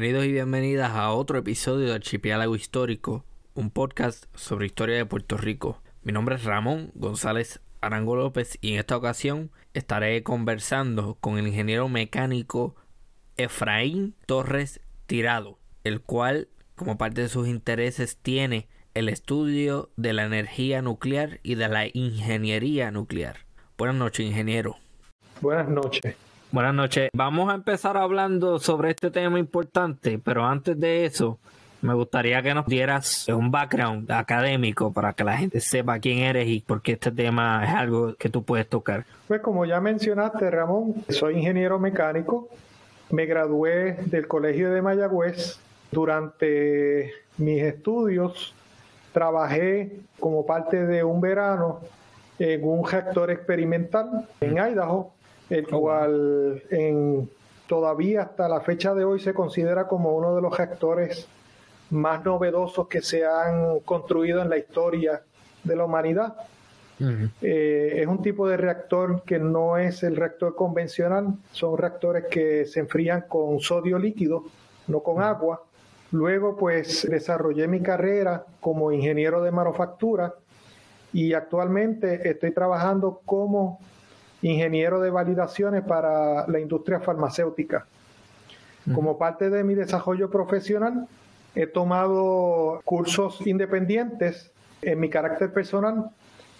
Bienvenidos y bienvenidas a otro episodio de Archipiélago Histórico, un podcast sobre historia de Puerto Rico. Mi nombre es Ramón González Arango López y en esta ocasión estaré conversando con el ingeniero mecánico Efraín Torres Tirado, el cual como parte de sus intereses tiene el estudio de la energía nuclear y de la ingeniería nuclear. Buenas noches, ingeniero. Buenas noches. Buenas noches. Vamos a empezar hablando sobre este tema importante, pero antes de eso, me gustaría que nos dieras un background académico para que la gente sepa quién eres y por qué este tema es algo que tú puedes tocar. Pues como ya mencionaste, Ramón, soy ingeniero mecánico. Me gradué del Colegio de Mayagüez. Durante mis estudios trabajé como parte de un verano en un reactor experimental en Idaho el cual en, todavía hasta la fecha de hoy se considera como uno de los reactores más novedosos que se han construido en la historia de la humanidad. Eh, es un tipo de reactor que no es el reactor convencional, son reactores que se enfrían con sodio líquido, no con agua. Luego pues desarrollé mi carrera como ingeniero de manufactura y actualmente estoy trabajando como ingeniero de validaciones para la industria farmacéutica. Como parte de mi desarrollo profesional, he tomado cursos independientes en mi carácter personal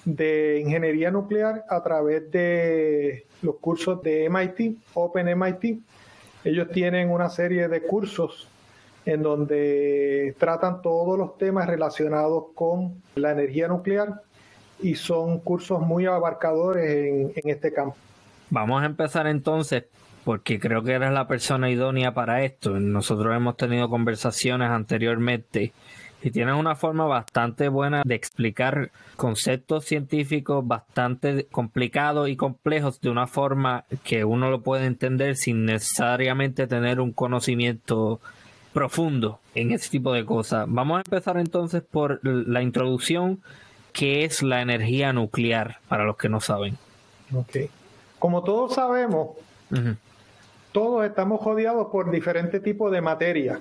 de ingeniería nuclear a través de los cursos de MIT, Open MIT. Ellos tienen una serie de cursos en donde tratan todos los temas relacionados con la energía nuclear y son cursos muy abarcadores en, este campo. Vamos a empezar entonces porque creo que eres la persona idónea para esto. Nosotros hemos tenido conversaciones anteriormente y tienes una forma bastante buena de explicar conceptos científicos bastante complicados y complejos de una forma que uno lo puede entender sin necesariamente tener un conocimiento profundo en ese tipo de cosas. Vamos a empezar entonces por la introducción ¿Qué es la energía nuclear para los que no saben? Como todos sabemos, todos estamos rodeados por diferentes tipos de materia,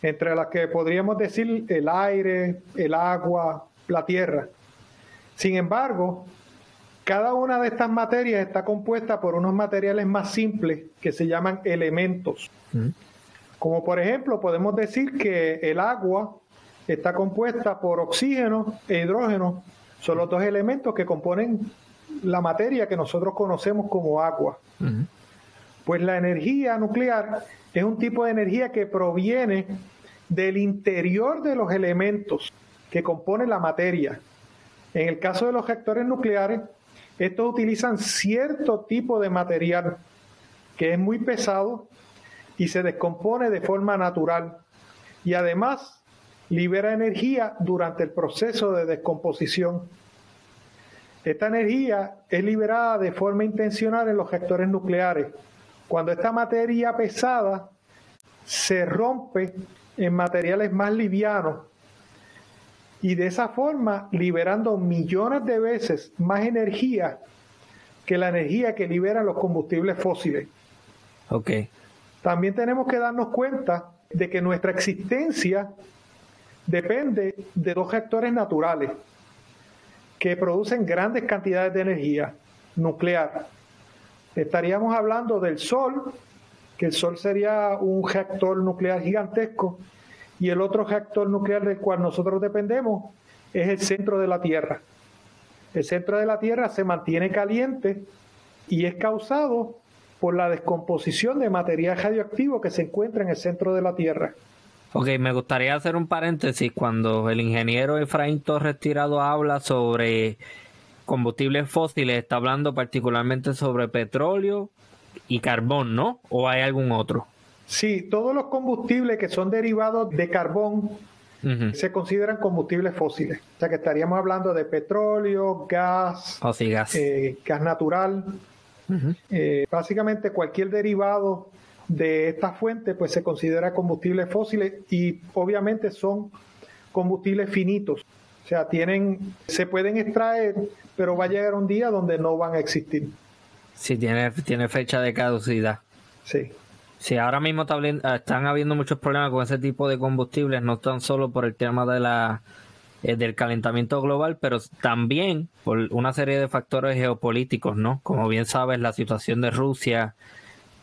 entre las que podríamos decir el aire, el agua, la tierra. Sin embargo, cada una de estas materias está compuesta por unos materiales más simples que se llaman elementos. Como por ejemplo, podemos decir que el agua está compuesta por oxígeno e hidrógeno. Son los dos elementos que componen la materia que nosotros conocemos como agua. Pues la energía nuclear es un tipo de energía que proviene del interior de los elementos que componen la materia. En el caso de los reactores nucleares, estos utilizan cierto tipo de material que es muy pesado y se descompone de forma natural. Y además libera energía durante el proceso de descomposición. Esta energía es liberada de forma intencional en los reactores nucleares. Cuando esta materia pesada se rompe en materiales más livianos y de esa forma liberando millones de veces más energía que la energía que liberan los combustibles fósiles. Okay. También tenemos que darnos cuenta de que nuestra existencia depende de dos reactores naturales, que producen grandes cantidades de energía nuclear. Estaríamos hablando del Sol, que el Sol sería un reactor nuclear gigantesco, y el otro reactor nuclear del cual nosotros dependemos es el centro de la Tierra. El centro de la Tierra se mantiene caliente y es causado por la descomposición de material radioactivo que se encuentra en el centro de la Tierra. Ok, me gustaría hacer un paréntesis cuando el ingeniero Efraín Torres Tirado habla sobre combustibles fósiles, está hablando particularmente sobre petróleo y carbón, ¿no? ¿O hay algún otro? Sí, todos los combustibles que son derivados de carbón se consideran combustibles fósiles. O sea que estaríamos hablando de petróleo, gas, oh, gas. Eh, gas natural. Eh, básicamente cualquier derivado de esta fuente pues se considera combustibles fósiles y obviamente son combustibles finitos. O sea, tienen, se pueden extraer, pero va a llegar un día donde no van a existir. Sí, tiene, tiene fecha de caducidad. Sí. Sí, ahora mismo están habiendo muchos problemas con ese tipo de combustibles, no tan solo por el tema de la eh, del calentamiento global, pero también por una serie de factores geopolíticos, ¿no? Como bien sabes, la situación de Rusia,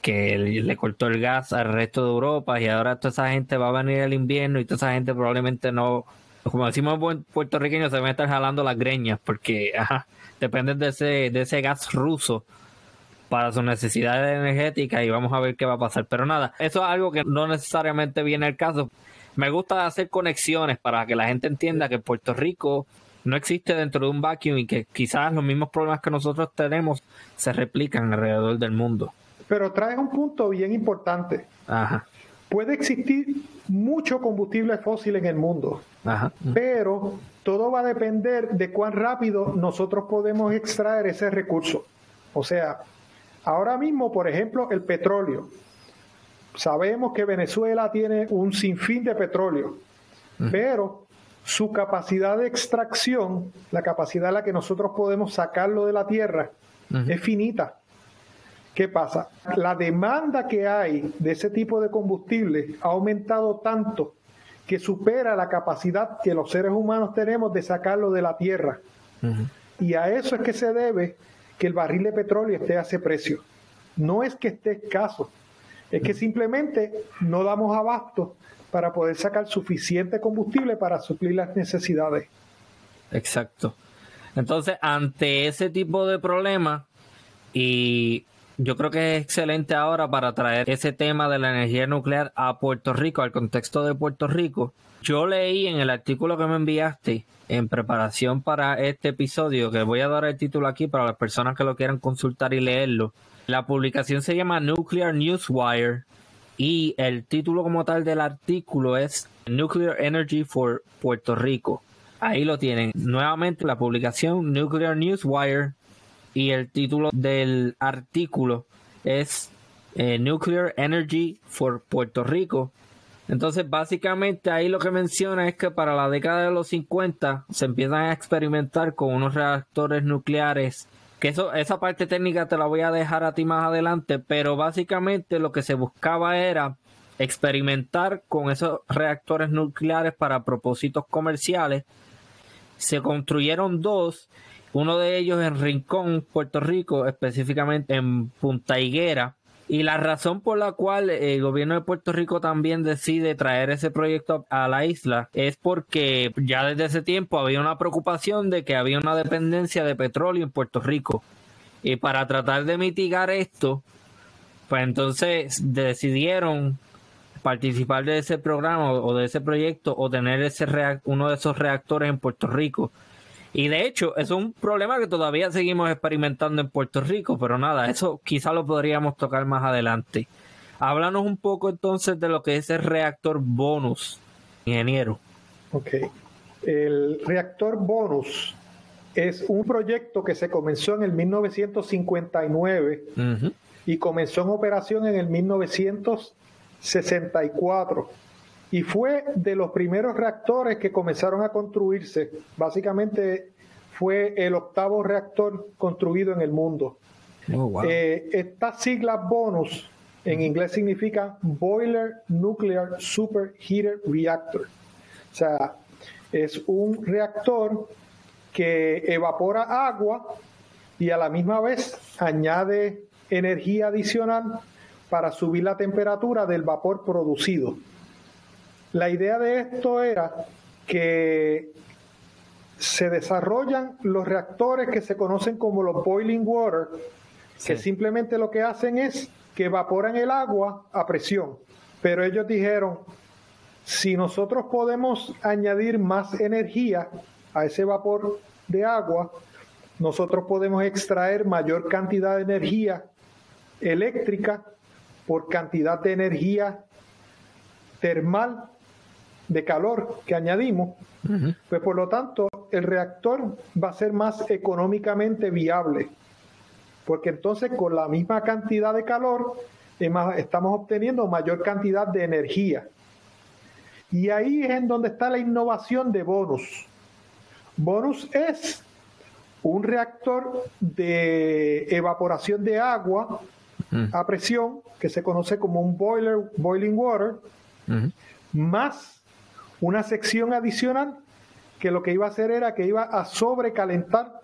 que le cortó el gas al resto de Europa y ahora toda esa gente va a venir el invierno y toda esa gente probablemente no, como decimos en puertorriqueño, se van a estar jalando las greñas porque ajá, dependen de ese, de ese gas ruso para sus necesidades energéticas y vamos a ver qué va a pasar. Pero nada, eso es algo que no necesariamente viene al caso. Me gusta hacer conexiones para que la gente entienda que Puerto Rico no existe dentro de un vacuum y que quizás los mismos problemas que nosotros tenemos se replican alrededor del mundo. Pero traes un punto bien importante. Ajá. Puede existir mucho combustible fósil en el mundo, Ajá. pero todo va a depender de cuán rápido nosotros podemos extraer ese recurso. O sea, ahora mismo, por ejemplo, el petróleo. Sabemos que Venezuela tiene un sinfín de petróleo, pero su capacidad de extracción, la capacidad a la que nosotros podemos sacarlo de la tierra, es finita. ¿Qué pasa? La demanda que hay de ese tipo de combustible ha aumentado tanto que supera la capacidad que los seres humanos tenemos de sacarlo de la tierra. Y a eso es que se debe que el barril de petróleo esté a ese precio. No es que esté escaso, es que simplemente no damos abasto para poder sacar suficiente combustible para suplir las necesidades. Exacto. Entonces, ante ese tipo de problema, y yo creo que es excelente ahora para traer ese tema de la energía nuclear a Puerto Rico, al contexto de Puerto Rico. Yo leí en el artículo que me enviaste en preparación para este episodio, que voy a dar el título aquí para las personas que lo quieran consultar y leerlo. La publicación se llama Nuclear Newswire y el título como tal del artículo es Nuclear Energy for Puerto Rico. Ahí lo tienen. Nuevamente la publicación Nuclear Newswire y el título del artículo es eh, Nuclear Energy for Puerto Rico. Entonces, básicamente ahí lo que menciona es que para la década de los 50 se empiezan a experimentar con unos reactores nucleares. Que eso, esa parte técnica te la voy a dejar a ti más adelante, pero básicamente lo que se buscaba era experimentar con esos reactores nucleares para propósitos comerciales. Se construyeron dos uno de ellos en Rincón, Puerto Rico, específicamente en Punta Higuera. Y la razón por la cual el gobierno de Puerto Rico también decide traer ese proyecto a la isla es porque ya desde ese tiempo había una preocupación de que había una dependencia de petróleo en Puerto Rico. Y para tratar de mitigar esto, pues entonces decidieron participar de ese programa o de ese proyecto o tener ese uno de esos reactores en Puerto Rico y de hecho, es un problema que todavía seguimos experimentando en Puerto Rico, pero nada, eso quizá lo podríamos tocar más adelante. Háblanos un poco entonces de lo que es el reactor bonus, ingeniero. Ok. El reactor bonus es un proyecto que se comenzó en el 1959 y comenzó en operación en el 1964 y fue de los primeros reactores que comenzaron a construirse. Básicamente fue el octavo reactor construido en el mundo. Oh, eh, estas siglas bonus en inglés significa Boiler Nuclear Superheater Reactor. O sea, es un reactor que evapora agua y a la misma vez añade energía adicional para subir la temperatura del vapor producido. La idea de esto era que se desarrollan los reactores que se conocen como los boiling water, que simplemente lo que hacen es que evaporan el agua a presión. Pero ellos dijeron, si nosotros podemos añadir más energía a ese vapor de agua, nosotros podemos extraer mayor cantidad de energía eléctrica por cantidad de energía termal de calor que añadimos, pues por lo tanto el reactor va a ser más económicamente viable, porque entonces con la misma cantidad de calor estamos obteniendo mayor cantidad de energía. Y ahí es en donde está la innovación de Bonus. Bonus es un reactor de evaporación de agua a presión, que se conoce como un boiler, boiling water, más una sección adicional que lo que iba a hacer era que iba a sobrecalentar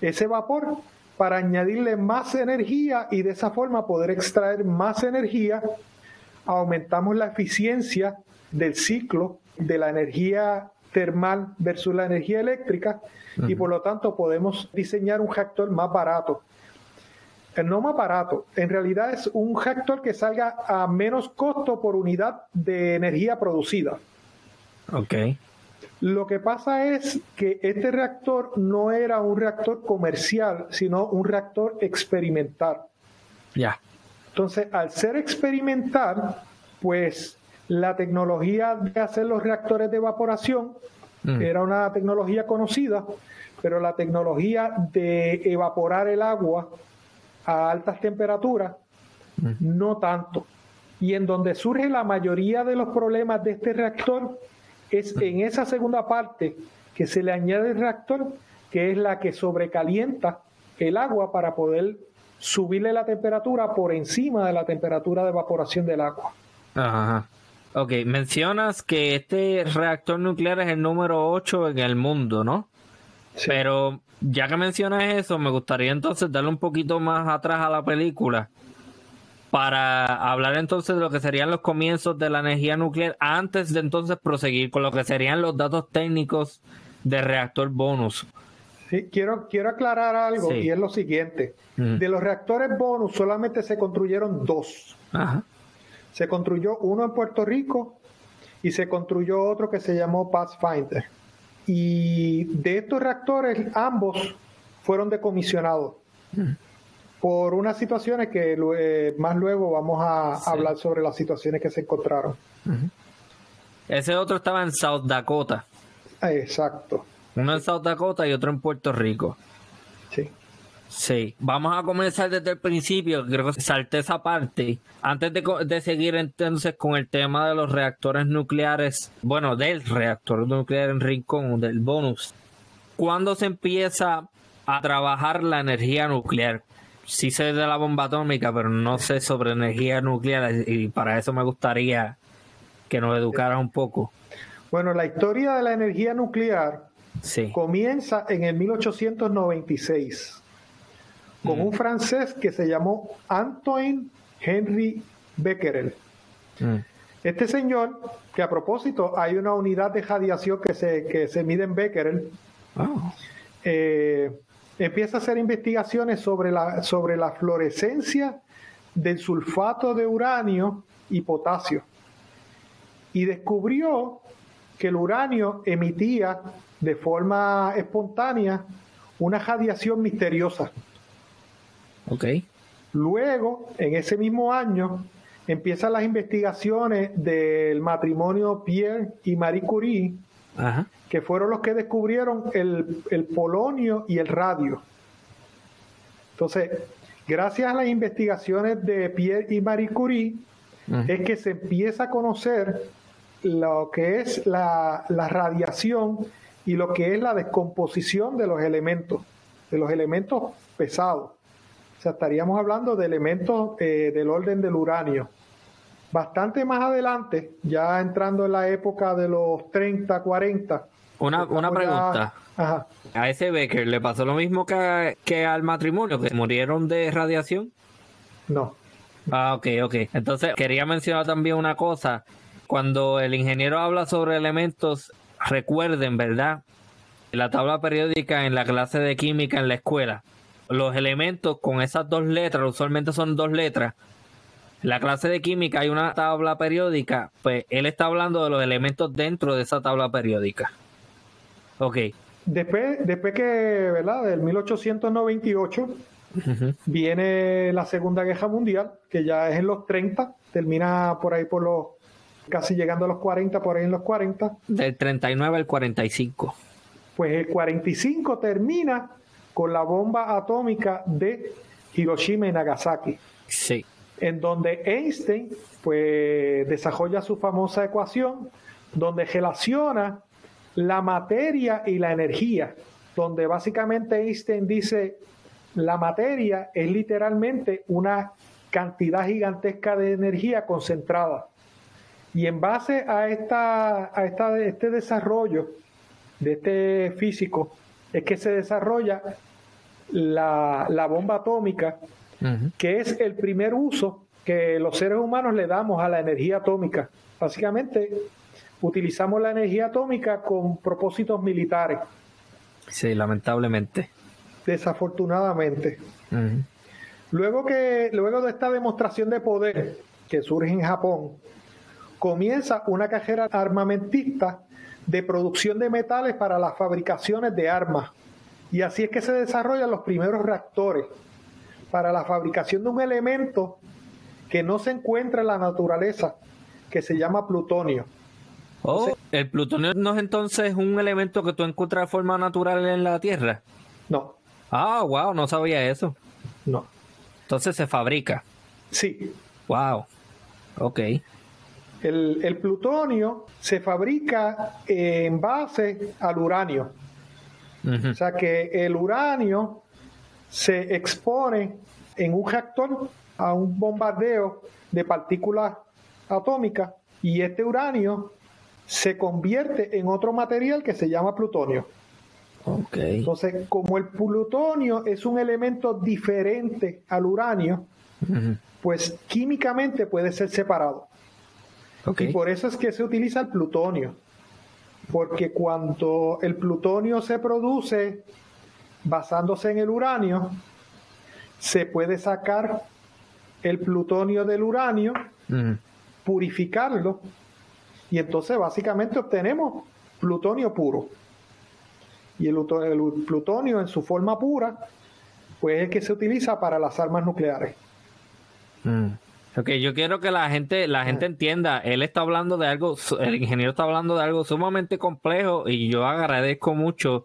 ese vapor para añadirle más energía y de esa forma poder extraer más energía, aumentamos la eficiencia del ciclo de la energía termal versus la energía eléctrica y por lo tanto podemos diseñar un reactor más barato. El eh, no más barato, en realidad es un reactor que salga a menos costo por unidad de energía producida. Ok. Lo que pasa es que este reactor no era un reactor comercial, sino un reactor experimental. Ya. Entonces, al ser experimental, pues la tecnología de hacer los reactores de evaporación mm. era una tecnología conocida, pero la tecnología de evaporar el agua a altas temperaturas, mm. no tanto. Y en donde surge la mayoría de los problemas de este reactor es en esa segunda parte que se le añade el reactor, que es la que sobrecalienta el agua para poder subirle la temperatura por encima de la temperatura de evaporación del agua. Ajá. Ok, mencionas que este reactor nuclear es el número 8 en el mundo, ¿no? Sí. Pero ya que mencionas eso, me gustaría entonces darle un poquito más atrás a la película para hablar entonces de lo que serían los comienzos de la energía nuclear antes de entonces proseguir con lo que serían los datos técnicos de reactor bonus. Sí, quiero, quiero aclarar algo y es lo siguiente. De los reactores bonus solamente se construyeron dos. Se construyó uno en Puerto Rico y se construyó otro que se llamó Pathfinder. Y de estos reactores ambos fueron decomisionados por unas situaciones que eh, más luego vamos a hablar sobre las situaciones que se encontraron. Ese otro estaba en South Dakota. Exacto. Uno en South Dakota y otro en Puerto Rico. Sí. Sí, vamos a comenzar desde el principio, creo que salté esa parte. Antes de, de, seguir entonces con el tema de los reactores nucleares, bueno, del reactor nuclear en Rincón, del bonus. ¿Cuándo se empieza a trabajar la energía nuclear? Sí sé de la bomba atómica, pero no sé sobre energía nuclear y para eso me gustaría que nos educaras un poco. Bueno, la historia de la energía nuclear comienza en el 1896 con un francés que se llamó Antoine Henry Becquerel. Mm. Este señor, que a propósito hay una unidad de radiación que se, que se mide en Becquerel, ah. eh, empieza a hacer investigaciones sobre la, sobre la fluorescencia del sulfato de uranio y potasio. Y descubrió que el uranio emitía de forma espontánea una radiación misteriosa. Ok. Luego, en ese mismo año, empiezan las investigaciones del matrimonio Pierre y Marie Curie que fueron los que descubrieron el, polonio y el radio. Entonces, gracias a las investigaciones de Pierre y Marie Curie, es que se empieza a conocer lo que es la, radiación y lo que es la descomposición de los elementos, de los elementos pesados. O sea, estaríamos hablando de elementos eh, del orden del uranio. Bastante más adelante, ya entrando en la época de los 30, 40. Una, una pregunta. A ese Becker le pasó lo mismo que, que al matrimonio, que murieron de radiación. No. Ah, ok, ok. Entonces quería mencionar también una cosa. Cuando el ingeniero habla sobre elementos, recuerden, ¿verdad? La tabla periódica en la clase de química en la escuela. Los elementos con esas dos letras, usualmente son dos letras. En la clase de química hay una tabla periódica, pues él está hablando de los elementos dentro de esa tabla periódica. Ok. Después, después que, ¿verdad? Del 1898 viene la Segunda Guerra Mundial, que ya es en los 30, termina por ahí por los, casi llegando a los 40, por ahí en los 40. Del 39 al 45. Pues el 45 termina con la bomba atómica de Hiroshima y Nagasaki. Sí. En donde Einstein, pues, desarrolla su famosa ecuación, donde relaciona la materia y la energía, donde básicamente Einstein dice, la materia es literalmente una cantidad gigantesca de energía concentrada. Y en base a, esta, a esta, este desarrollo de este físico, es que se desarrolla la, la bomba atómica, que es el primer uso que los seres humanos le damos a la energía atómica. Básicamente, utilizamos la energía atómica con propósitos militares. Sí, lamentablemente. Desafortunadamente. Luego que luego de esta demostración de poder que surge en Japón, comienza una carrera armamentista de producción de metales para las fabricaciones de armas. Y así es que se desarrollan los primeros reactores para la fabricación de un elemento que no se encuentra en la naturaleza, que se llama plutonio. Oh, ¿el plutonio no es entonces un elemento que tú encuentras de forma natural en la Tierra? No. Ah, wow, no sabía eso. No. Entonces se fabrica. Sí. Wow. Ok. El, plutonio se fabrica en base al uranio. O sea que el uranio se expone en un reactor a un bombardeo de partículas atómicas y este uranio se convierte en otro material que se llama plutonio. Okay. Entonces, como el plutonio es un elemento diferente al uranio, pues químicamente puede ser separado. Okay. Y por eso es que se utiliza el plutonio. Porque cuando el plutonio se produce basándose en el uranio, se puede sacar el plutonio del uranio, purificarlo y entonces básicamente obtenemos plutonio puro. Y el, plutonio en su forma pura, pues es el que se utiliza para las armas nucleares. Mm. Ok, yo quiero que la gente, la gente entienda, él está hablando de algo, el ingeniero está hablando de algo sumamente complejo y yo agradezco mucho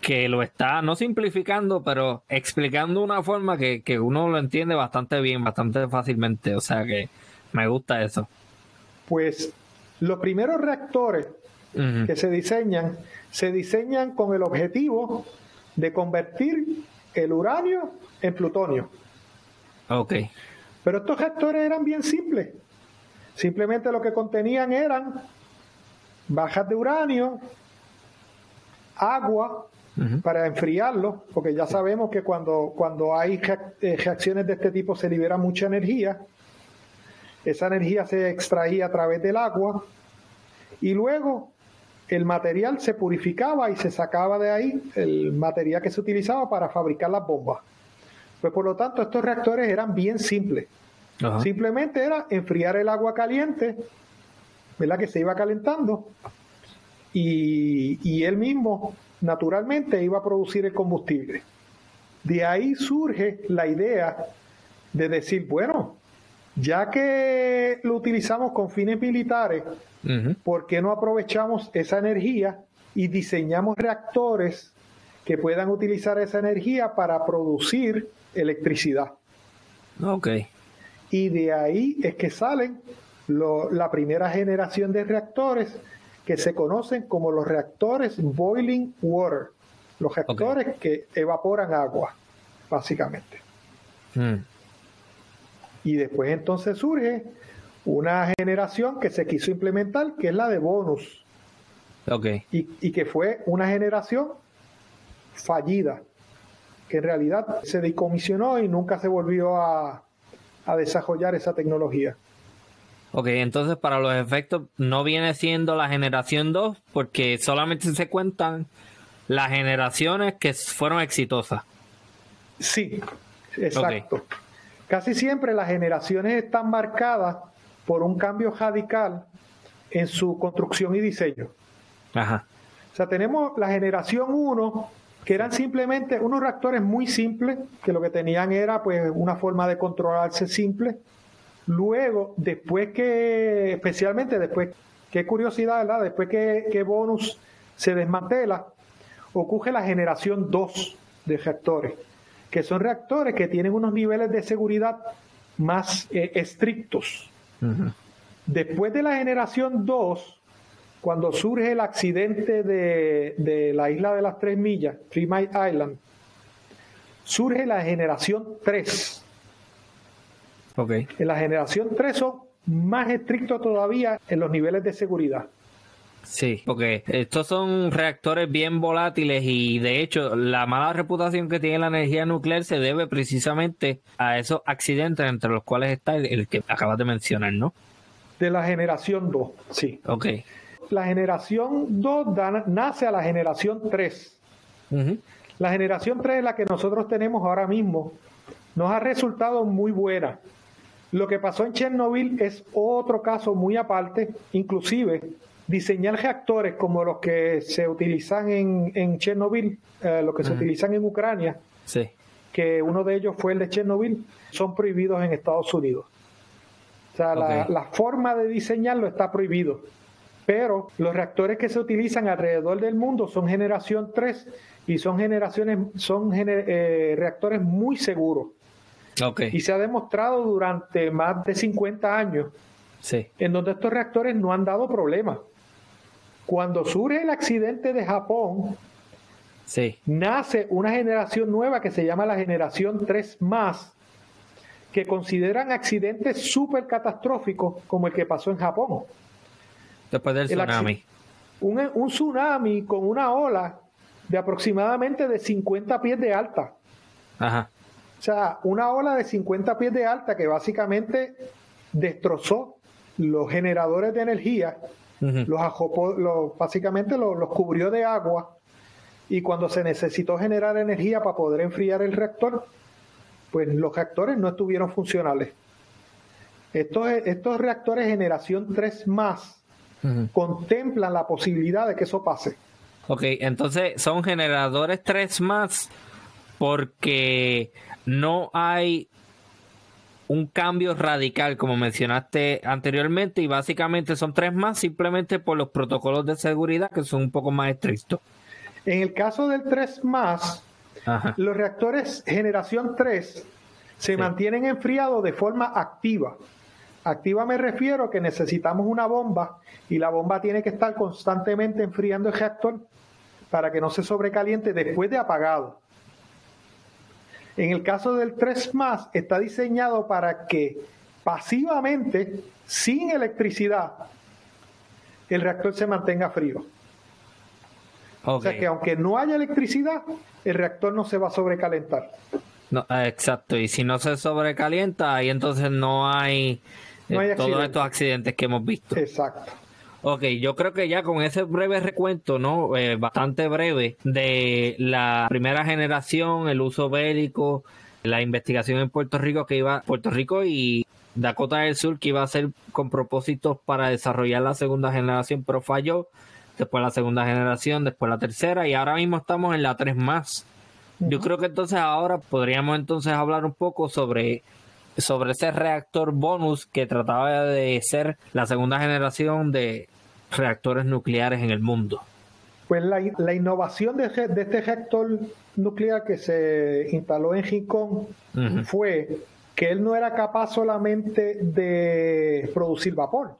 que lo está, no simplificando, pero explicando de una forma que, que uno lo entiende bastante bien, bastante fácilmente. O sea que me gusta eso. Pues los primeros reactores que se diseñan, se diseñan con el objetivo de convertir el uranio en plutonio. Ok. Pero estos reactores eran bien simples. Simplemente lo que contenían eran bajas de uranio, agua para enfriarlo, porque ya sabemos que cuando, cuando hay eh, reacciones de este tipo se libera mucha energía esa energía se extraía a través del agua y luego el material se purificaba y se sacaba de ahí el material que se utilizaba para fabricar las bombas. Pues por lo tanto estos reactores eran bien simples. Simplemente era enfriar el agua caliente, ¿verdad? Que se iba calentando y, y él mismo naturalmente iba a producir el combustible. De ahí surge la idea de decir, bueno, ya que lo utilizamos con fines militares, ¿por qué no aprovechamos esa energía y diseñamos reactores que puedan utilizar esa energía para producir electricidad? Ok. Y de ahí es que salen la primera generación de reactores que se conocen como los reactores boiling water, los reactores que evaporan agua, básicamente. Mm. Y después entonces surge una generación que se quiso implementar, que es la de bonus. Ok. Y, que fue una generación fallida, que en realidad se decomisionó y nunca se volvió a, a desarrollar esa tecnología. Ok, entonces para los efectos no viene siendo la generación 2 porque solamente se cuentan las generaciones que fueron exitosas. Sí, exacto. Casi siempre las generaciones están marcadas por un cambio radical en su construcción y diseño. Ajá. O sea, tenemos la generación 1, que eran simplemente unos reactores muy simples, que lo que tenían era pues una forma de controlarse simple. Luego, después que, especialmente después, qué curiosidad, ¿verdad? Después que, que Bonus se desmantela, ocurre la generación 2 de reactores, que son reactores que tienen unos niveles de seguridad más eh, estrictos. Después de la generación 2, cuando surge el accidente de, la isla de las tres millas, Three Mile Island, surge la generación 3. Okay. En la generación 3 son más estrictos todavía en los niveles de seguridad. Sí, porque estos son reactores bien volátiles y de hecho la mala reputación que tiene la energía nuclear se debe precisamente a esos accidentes entre los cuales está el, que acabas de mencionar, ¿no? De la generación 2, sí. Ok. La generación 2 nace a la generación 3. La generación 3 es la que nosotros tenemos ahora mismo. Nos ha resultado muy buena. Lo que pasó en Chernobyl es otro caso muy aparte, inclusive diseñar reactores como los que se utilizan en, en Chernobyl, eh, los que se utilizan en Ucrania, que uno de ellos fue el de Chernobyl, son prohibidos en Estados Unidos. O sea, la, forma de diseñarlo está prohibido. Pero los reactores que se utilizan alrededor del mundo son generación 3 y son generaciones, son eh, reactores muy seguros. Y se ha demostrado durante más de 50 años en donde estos reactores no han dado problemas. Cuando surge el accidente de Japón, nace una generación nueva que se llama la generación 3 más, que consideran accidentes súper catastróficos como el que pasó en Japón. Después del tsunami. Un, un, tsunami con una ola de aproximadamente de 50 pies de alta. Ajá. O sea, una ola de 50 pies de alta que básicamente destrozó los generadores de energía los, básicamente los, cubrió de agua y cuando se necesitó generar energía para poder enfriar el reactor, pues los reactores no estuvieron funcionales. Estos, estos reactores generación 3 más contemplan la posibilidad de que eso pase. Ok, entonces son generadores 3 más porque no hay un cambio radical, como mencionaste anteriormente, y básicamente son tres más simplemente por los protocolos de seguridad que son un poco más estrictos. En el caso del 3 más, los reactores generación 3 se mantienen enfriados de forma activa. Activa me refiero a que necesitamos una bomba y la bomba tiene que estar constantemente enfriando el reactor para que no se sobrecaliente después de apagado. En el caso del 3 más, está diseñado para que pasivamente, sin electricidad, el reactor se mantenga frío. O sea que aunque no haya electricidad, el reactor no se va a sobrecalentar. No, ah, exacto, y si no se sobrecalienta, ahí entonces no hay, eh, todos estos accidentes que hemos visto. Exacto. Ok, yo creo que ya con ese breve recuento, ¿no? Eh, bastante breve de la primera generación, el uso bélico, la investigación en Puerto Rico que iba, Puerto Rico y Dakota del Sur que iba a ser con propósitos para desarrollar la segunda generación, pero falló. Después la segunda generación, después la tercera y ahora mismo estamos en la tres más. Yo creo que entonces ahora podríamos entonces hablar un poco sobre sobre ese reactor bonus que trataba de ser la segunda generación de reactores nucleares en el mundo. Pues la, innovación de, este reactor nuclear que se instaló en Jincón fue que él no era capaz solamente de producir vapor,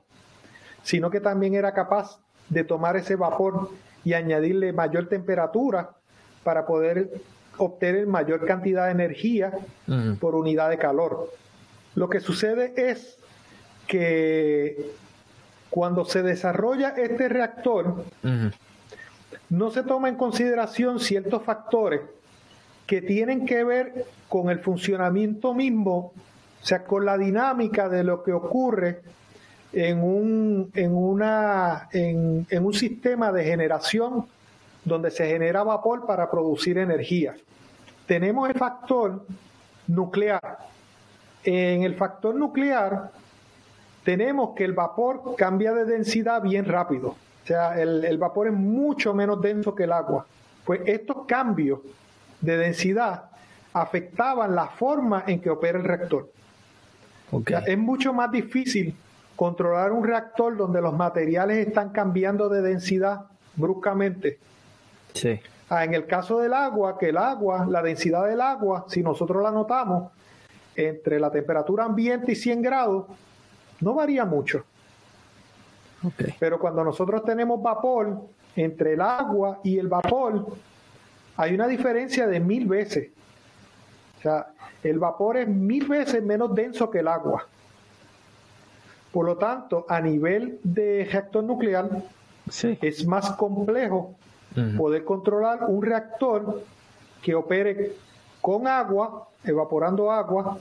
sino que también era capaz de tomar ese vapor y añadirle mayor temperatura para poder obtener mayor cantidad de energía por unidad de calor. Lo que sucede es que cuando se desarrolla este reactor, no se toma en consideración ciertos factores que tienen que ver con el funcionamiento mismo, o sea, con la dinámica de lo que ocurre en un, en una, en, en un sistema de generación donde se genera vapor para producir energía. Tenemos el factor nuclear. En el factor nuclear tenemos que el vapor cambia de densidad bien rápido. O sea, el, vapor es mucho menos denso que el agua. Pues estos cambios de densidad afectaban la forma en que opera el reactor. es mucho más difícil controlar un reactor donde los materiales están cambiando de densidad bruscamente. Sí. Ah, en el caso del agua, que el agua, la densidad del agua, si nosotros la notamos, entre la temperatura ambiente y 100 grados, no varía mucho. Pero cuando nosotros tenemos vapor, entre el agua y el vapor, hay una diferencia de mil veces. O sea, el vapor es mil veces menos denso que el agua. Por lo tanto, a nivel de reactor nuclear, es más complejo poder controlar un reactor que opere con agua, evaporando agua,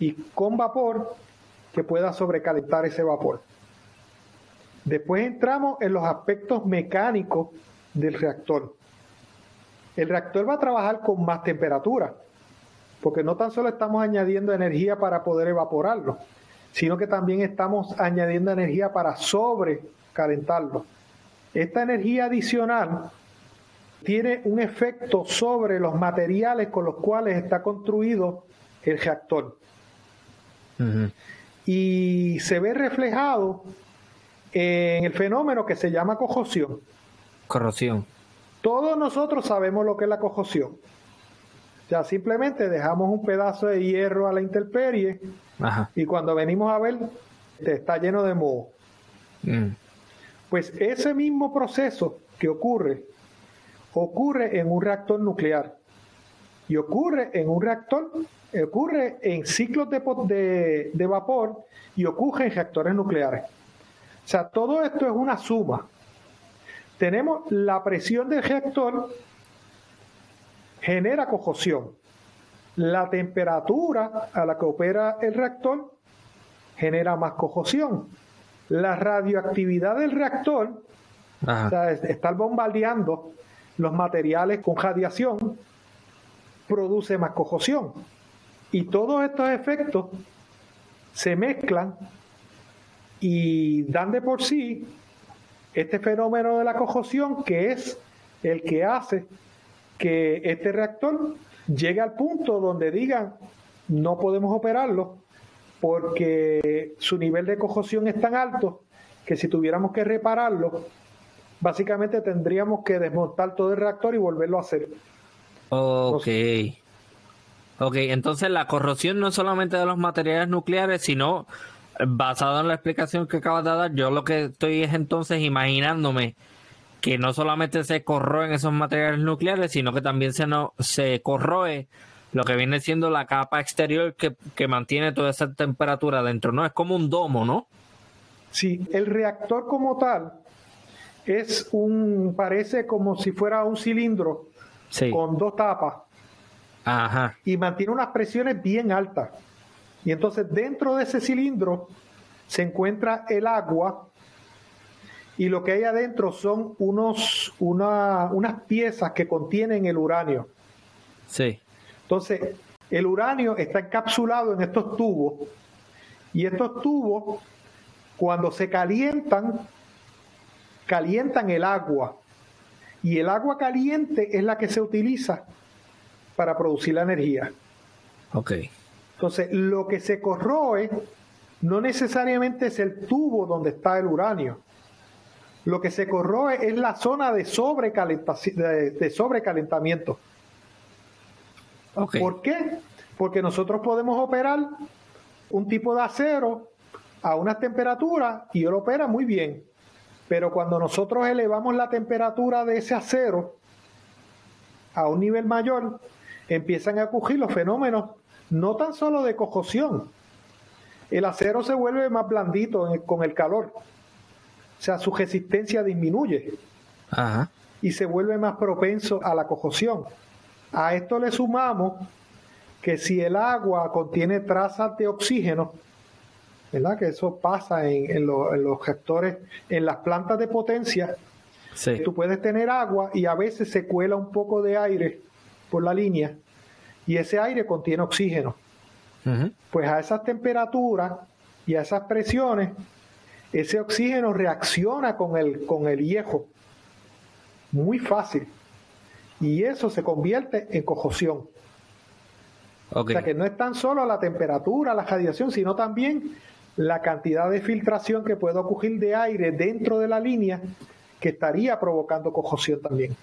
y con vapor que pueda sobrecalentar ese vapor. Después entramos en los aspectos mecánicos del reactor. El reactor va a trabajar con más temperatura, porque no tan solo estamos añadiendo energía para poder evaporarlo, sino que también estamos añadiendo energía para sobrecalentarlo. Esta energía adicional tiene un efecto sobre los materiales con los cuales está construido el reactor. Y se ve reflejado en el fenómeno que se llama corrosión. Corrosión. Todos nosotros sabemos lo que es la corrosión. Ya simplemente dejamos un pedazo de hierro a la intemperie y cuando venimos a ver está lleno de moho. Mm. Pues ese mismo proceso que ocurre ocurre en un reactor nuclear y ocurre en un reactor, ocurre en ciclos de, de vapor y ocurre en reactores nucleares. O sea, todo esto es una suma. Tenemos la presión del reactor, genera cojosión. La temperatura a la que opera el reactor genera más cojosión. La radioactividad del reactor, o sea, estar bombardeando los materiales con radiación, produce más cojosión. Y todos estos efectos se mezclan y dan de por sí este fenómeno de la cojosión que es el que hace que este reactor llegue al punto donde digan no podemos operarlo porque su nivel de cojosión es tan alto que si tuviéramos que repararlo, básicamente tendríamos que desmontar todo el reactor y volverlo a hacer. Ok. Ok, entonces la corrosión no es solamente de los materiales nucleares, sino basado en la explicación que acabas de dar, yo lo que estoy es entonces imaginándome que no solamente se corroen esos materiales nucleares, sino que también se, no, se corroe lo que viene siendo la capa exterior que, que mantiene toda esa temperatura dentro, ¿no? Es como un domo, ¿no? Sí, el reactor como tal es un, parece como si fuera un cilindro con dos tapas. Ajá. Y mantiene unas presiones bien altas. Y entonces dentro de ese cilindro se encuentra el agua y lo que hay adentro son unos, unas piezas que contienen el uranio. Sí. Entonces, el uranio está encapsulado en estos tubos y estos tubos, cuando se calientan, calientan el agua. Y el agua caliente es la que se utiliza para producir la energía. Ok. Entonces, lo que se corroe no necesariamente es el tubo donde está el uranio. Lo que se corroe es la zona de, de sobrecalentamiento. ¿Por qué? Porque nosotros podemos operar un tipo de acero a una temperatura y él opera muy bien. Pero cuando nosotros elevamos la temperatura de ese acero a un nivel mayor, empiezan a ocurrir los fenómenos no tan solo de cojosión, el acero se vuelve más blandito con el calor. O sea, su resistencia disminuye. y se vuelve más propenso a la cocción. A esto le sumamos que si el agua contiene trazas de oxígeno, ¿verdad? Que eso pasa en, los gestores, en las plantas de potencia. Tú puedes tener agua y a veces se cuela un poco de aire por la línea y ese aire contiene oxígeno. Pues a esas temperaturas y a esas presiones, ese oxígeno reacciona con el, con el hierro. Muy fácil. Y eso se convierte en cojoción. O sea que no es tan solo la temperatura, la radiación, sino también la cantidad de filtración que puede ocurrir de aire dentro de la línea que estaría provocando cojosión también.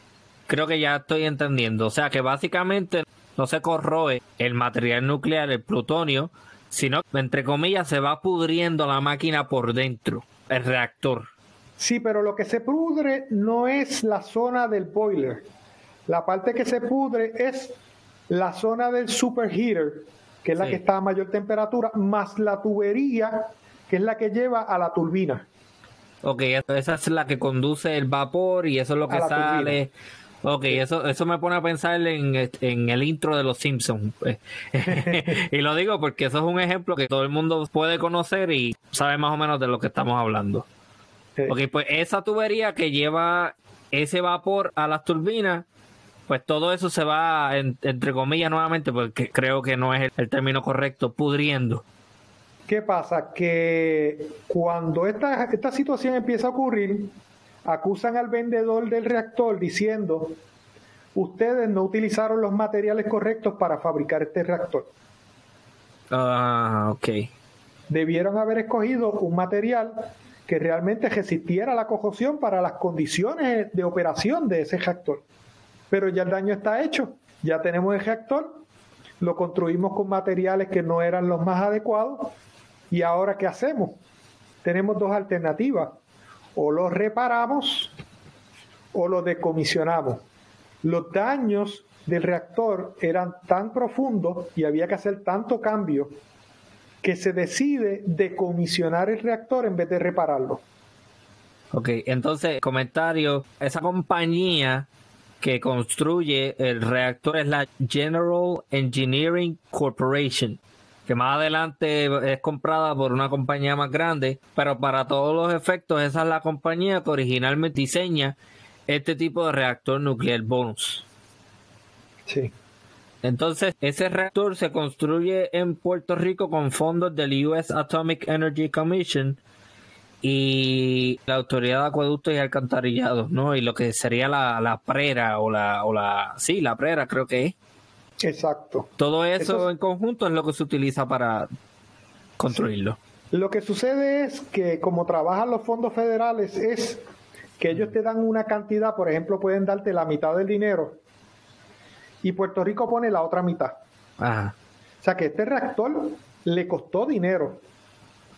Creo que ya estoy entendiendo. O sea que básicamente no se corroe el material nuclear, el plutonio, sino, entre comillas, se va pudriendo la máquina por dentro, el reactor. Sí, pero lo que se pudre no es la zona del boiler. La parte que se pudre es la zona del superheater, que es la que está a mayor temperatura, más la tubería, que es la que lleva a la turbina. Ok, esa es la que conduce el vapor y eso es lo que sale. Ok, eso, eso me pone a pensar en, el intro de Los Simpsons. y lo digo porque eso es un ejemplo que todo el mundo puede conocer y sabe más o menos de lo que estamos hablando. Ok, pues esa tubería que lleva ese vapor a las turbinas, pues todo eso se va, entre comillas, nuevamente, porque creo que no es el término correcto, pudriendo. ¿Qué pasa? Que cuando esta, esta situación empieza a ocurrir, acusan al vendedor del reactor diciendo, ustedes no utilizaron los materiales correctos para fabricar este reactor. Ah, ok. Debieron haber escogido un material que realmente resistiera la corrosión para las condiciones de operación de ese reactor. Pero ya el daño está hecho, ya tenemos el reactor, lo construimos con materiales que no eran los más adecuados ¿Y ahora qué hacemos? Tenemos dos alternativas. O lo reparamos o lo decomisionamos. Los daños del reactor eran tan profundos y había que hacer tanto cambio que se decide decomisionar el reactor en vez de repararlo. Ok, entonces, comentario, esa compañía que construye el reactor es la General Engineering Corporation que más adelante es comprada por una compañía más grande, pero para todos los efectos esa es la compañía que originalmente diseña este tipo de reactor nuclear bonus. Sí. Entonces, ese reactor se construye en Puerto Rico con fondos del US Atomic Energy Commission y la Autoridad de Acueductos y Alcantarillados, ¿no? Y lo que sería la, la prera o la, o la, sí, la prera creo que es. Exacto. Todo eso, en conjunto es lo que se utiliza para construirlo. Lo que sucede es que como trabajan los fondos federales es que ellos te dan una cantidad, por ejemplo, pueden darte la mitad del dinero y Puerto Rico pone la otra mitad. Ajá. O sea que este reactor le costó dinero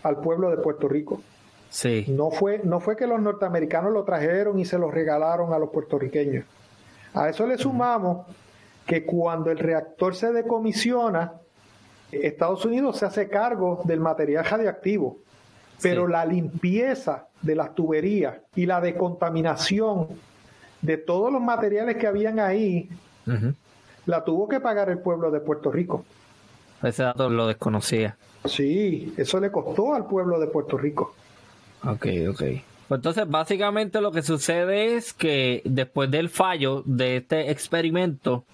al pueblo de Puerto Rico. Sí. No fue, no fue que los norteamericanos lo trajeron y se lo regalaron a los puertorriqueños. A eso le sumamos que cuando el reactor se decomisiona, Estados Unidos se hace cargo del material radiactivo, pero la limpieza de las tuberías y la decontaminación de todos los materiales que habían ahí, la tuvo que pagar el pueblo de Puerto Rico. Ese dato lo desconocía. Sí, eso le costó al pueblo de Puerto Rico. Ok, ok. Pues entonces, básicamente lo que sucede es que después del fallo de este experimento,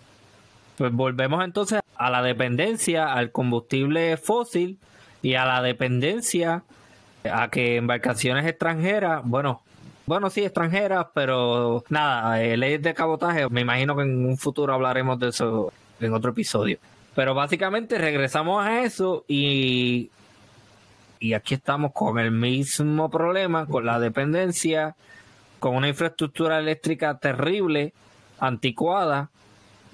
pues volvemos entonces a la dependencia al combustible fósil y a la dependencia a que embarcaciones extranjeras, bueno, bueno, sí, extranjeras, pero nada, eh, leyes de cabotaje, me imagino que en un futuro hablaremos de eso en otro episodio. Pero básicamente regresamos a eso y, y aquí estamos con el mismo problema, con la dependencia, con una infraestructura eléctrica terrible, anticuada,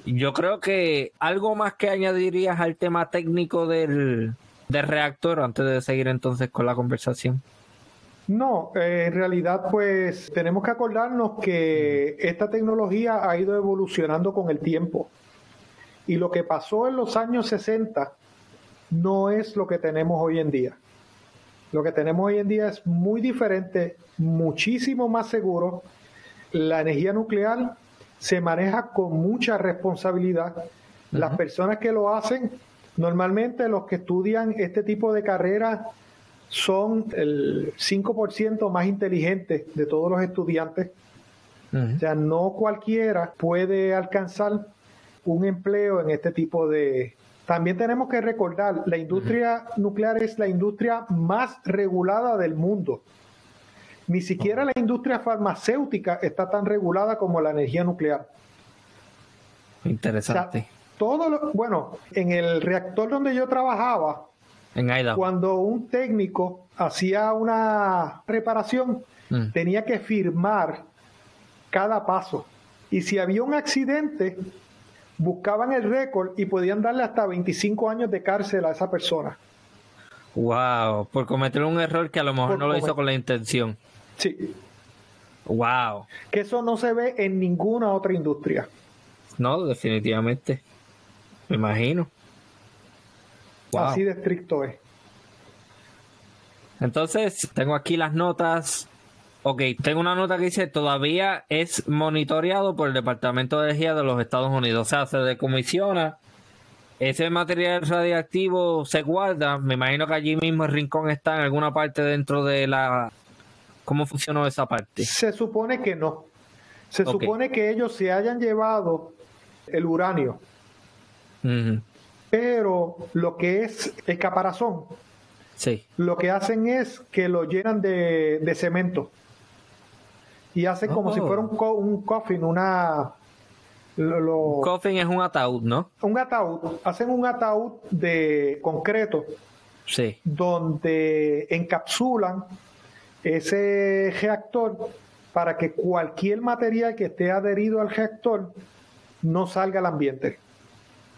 yo creo que algo más que añadirías al tema técnico del, reactor antes de seguir entonces con la conversación. No, eh, en realidad pues tenemos que acordarnos que esta tecnología ha ido evolucionando con el tiempo. Y lo que pasó en los años 60 no es lo que tenemos hoy en día. Lo que tenemos hoy en día es muy diferente, muchísimo más seguro la energía nuclear se maneja con mucha responsabilidad. Las personas que lo hacen, normalmente los que estudian este tipo de carreras son el 5% más inteligentes de todos los estudiantes. O sea, no cualquiera puede alcanzar un empleo en este tipo de... También tenemos que recordar, la industria nuclear es la industria más regulada del mundo. Ni siquiera la industria farmacéutica está tan regulada como la energía nuclear. Interesante. todo lo, bueno, en el reactor donde yo trabajaba, en cuando un técnico hacía una reparación, mm. tenía que firmar cada paso. Y si había un accidente, buscaban el récord y podían darle hasta 25 años de cárcel a esa persona. Wow, por cometer un error que a lo mejor no lo hizo con la intención. Sí. Wow. Que eso no se ve en ninguna otra industria. No, definitivamente. Me imagino. Así de estricto es. Entonces, tengo aquí las notas. Ok, tengo una nota que dice todavía es monitoreado por el Departamento de Energía de los Estados Unidos. O sea, se decomisiona. Ese material radiactivo se guarda. Me imagino que allí mismo el rincón está en alguna parte dentro de la... ¿Cómo funcionó esa parte? Se supone que no. Se supone que ellos se hayan llevado el uranio. Pero lo que es el caparazón, sí. lo que hacen es que lo llenan de, cemento. Y hacen como si fuera un, un coffin, una... un coffin es un ataúd, ¿no? Un ataúd. Hacen un ataúd de concreto. Sí. Donde encapsulan ese reactor para que cualquier material que esté adherido al reactor no salga al ambiente.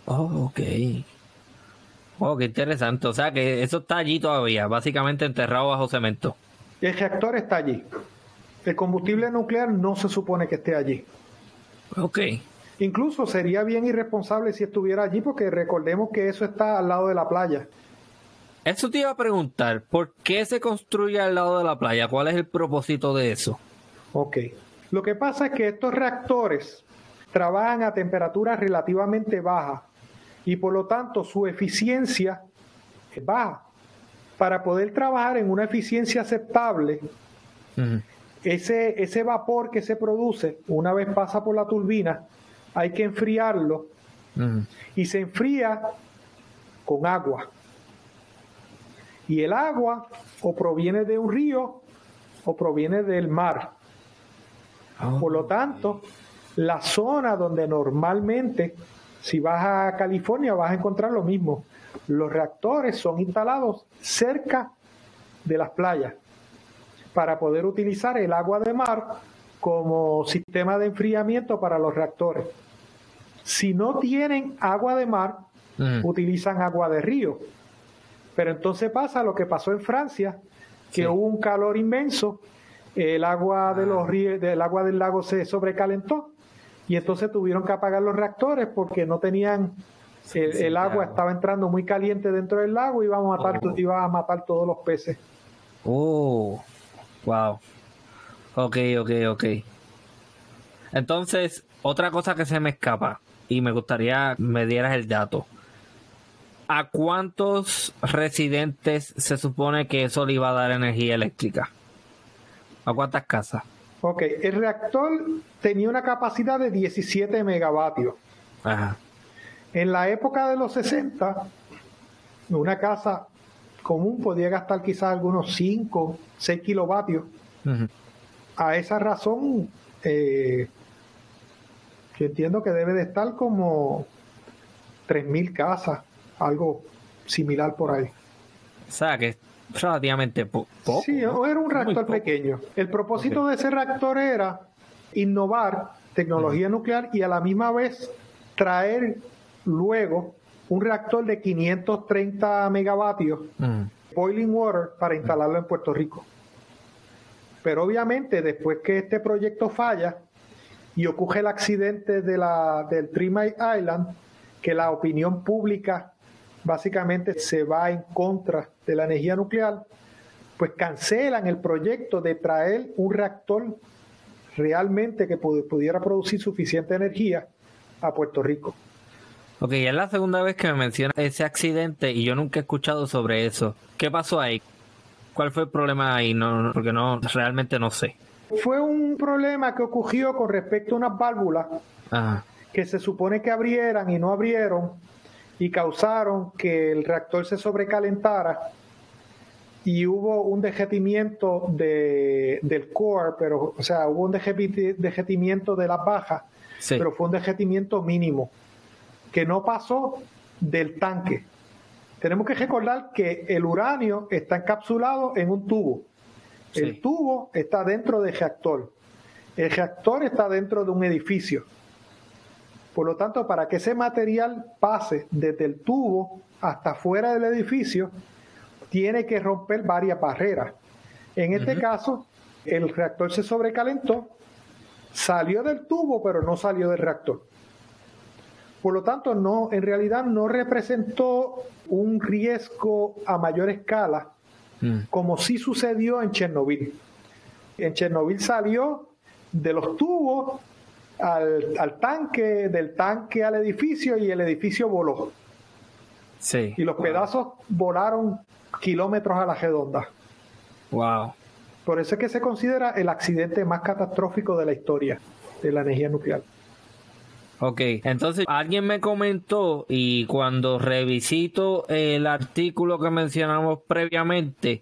Oh, ok. Oh, qué interesante. O sea que eso está allí todavía, básicamente enterrado bajo cemento. El reactor está allí. El combustible nuclear no se supone que esté allí. Ok. Incluso sería bien irresponsable si estuviera allí, porque recordemos que eso está al lado de la playa. Eso te iba a preguntar, ¿por qué se construye al lado de la playa? ¿Cuál es el propósito de eso? Ok. Lo que pasa es que estos reactores trabajan a temperaturas relativamente bajas y por lo tanto su eficiencia es baja. Para poder trabajar en una eficiencia aceptable, ese, ese vapor que se produce una vez pasa por la turbina, hay que enfriarlo y se enfría con agua. Y el agua o proviene de un río o proviene del mar. Ah, por lo tanto, la zona donde normalmente, si vas a California, vas a encontrar lo mismo. Los reactores son instalados cerca de las playas para poder utilizar el agua de mar como sistema de enfriamiento para los reactores. Si no tienen agua de mar, mm. utilizan agua de río. Pero entonces pasa lo que pasó en Francia, que hubo un calor inmenso, el agua de los ah. ríos, del agua del lago se sobrecalentó y entonces tuvieron que apagar los reactores porque no tenían el, agua estaba entrando muy caliente dentro del lago y iba a matar, oh. iba a matar todos los peces. Oh, wow. Ok, ok, ok. Entonces, otra cosa que se me escapa y me gustaría me dieras el dato. ¿A cuántos residentes se supone que eso le iba a dar energía eléctrica? ¿A cuántas casas? Ok, el reactor tenía una capacidad de 17 megavatios. Ajá. En la época de los 60, una casa común podía gastar quizás algunos 5, 6 kilovatios. A esa razón, eh, yo entiendo que debe de estar como 3.000 casas, algo similar por ahí. O sea, que relativamente poco. Sí, era un reactor pequeño. El propósito de ese reactor era innovar tecnología nuclear y a la misma vez traer luego un reactor de 530 megavatios, boiling water, para instalarlo en Puerto Rico. Pero obviamente después que este proyecto falla y ocurre el accidente de la, del Three Mile Island, que la opinión pública básicamente se va en contra de la energía nuclear, pues cancelan el proyecto de traer un reactor realmente que pudiera producir suficiente energía a Puerto Rico. Ok, es la segunda vez que me menciona ese accidente y yo nunca he escuchado sobre eso. ¿Qué pasó ahí? ¿Cuál fue el problema ahí? No, porque no, realmente no sé. Fue un problema que ocurrió con respecto a unas válvulas que se supone que abrieran y no abrieron y causaron que el reactor se sobrecalentara y hubo un dejetimiento de, del core, pero, o sea, hubo un dejetimiento de las bajas, pero fue un dejetimiento mínimo, que no pasó del tanque. Tenemos que recordar que el uranio está encapsulado en un tubo. El tubo está dentro del reactor. El reactor está dentro de un edificio. Por lo tanto, para que ese material pase desde el tubo hasta fuera del edificio, tiene que romper varias barreras. En este caso, el reactor se sobrecalentó, salió del tubo, pero no salió del reactor. Por lo tanto, no, en realidad no representó un riesgo a mayor escala, mm. como sí sucedió en Chernobyl. En Chernobyl salió de los tubos al, al, tanque, del tanque al edificio y el edificio voló. Sí. Y los pedazos volaron kilómetros a la redonda. Wow. Por eso es que se considera el accidente más catastrófico de la historia de la energía nuclear. Ok, entonces alguien me comentó y cuando revisito el artículo que mencionamos previamente,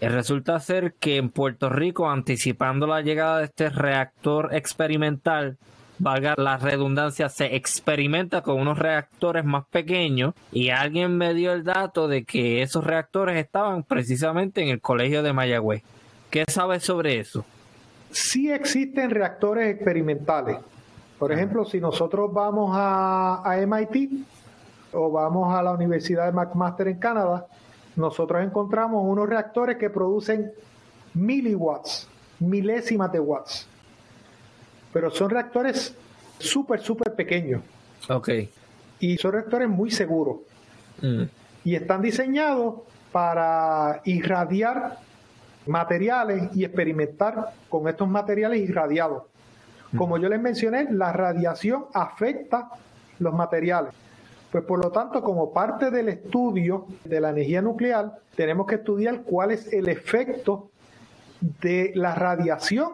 eh, resulta ser que en Puerto Rico, anticipando la llegada de este reactor experimental, valga la redundancia, se experimenta con unos reactores más pequeños y alguien me dio el dato de que esos reactores estaban precisamente en el colegio de Mayagüez. ¿Qué sabes sobre eso? Sí existen reactores experimentales. Por ejemplo, si nosotros vamos a, a MIT o vamos a la Universidad de McMaster en Canadá, nosotros encontramos unos reactores que producen miliwatts, milésimas de watts pero son reactores súper, súper pequeños. Ok. Y son reactores muy seguros. Mm. Y están diseñados para irradiar materiales y experimentar con estos materiales irradiados. Como yo les mencioné, la radiación afecta los materiales. Pues por lo tanto, como parte del estudio de la energía nuclear, tenemos que estudiar cuál es el efecto de la radiación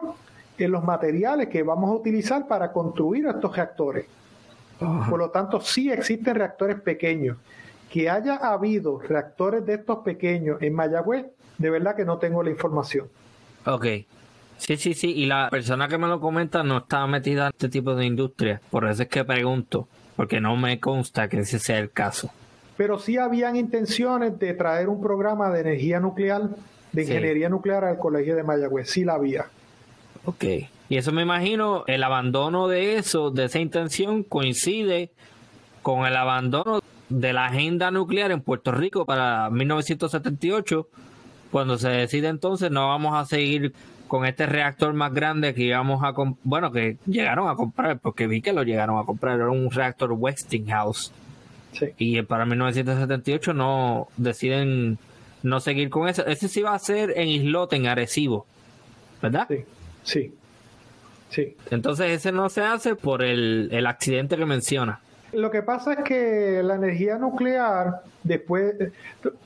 en los materiales que vamos a utilizar para construir estos reactores. Por lo tanto, sí existen reactores pequeños. Que haya habido reactores de estos pequeños en Mayagüez, de verdad que no tengo la información. Ok. Sí, sí, sí. Y la persona que me lo comenta no está metida en este tipo de industria. Por eso es que pregunto, porque no me consta que ese sea el caso. Pero sí habían intenciones de traer un programa de energía nuclear, de ingeniería nuclear al Colegio de Mayagüez. Sí la había. Ok. Y eso me imagino, el abandono de eso, de esa intención, coincide con el abandono de la agenda nuclear en Puerto Rico para 1978, cuando se decide entonces no vamos a seguir con este reactor más grande que íbamos a bueno que llegaron a comprar porque vi que lo llegaron a comprar era un reactor Westinghouse sí. y para 1978 no deciden no seguir con eso ese sí va a ser en Islote en Arecibo ¿verdad? Sí Sí, sí. Entonces ese no se hace por el, accidente que menciona. Lo que pasa es que la energía nuclear, después,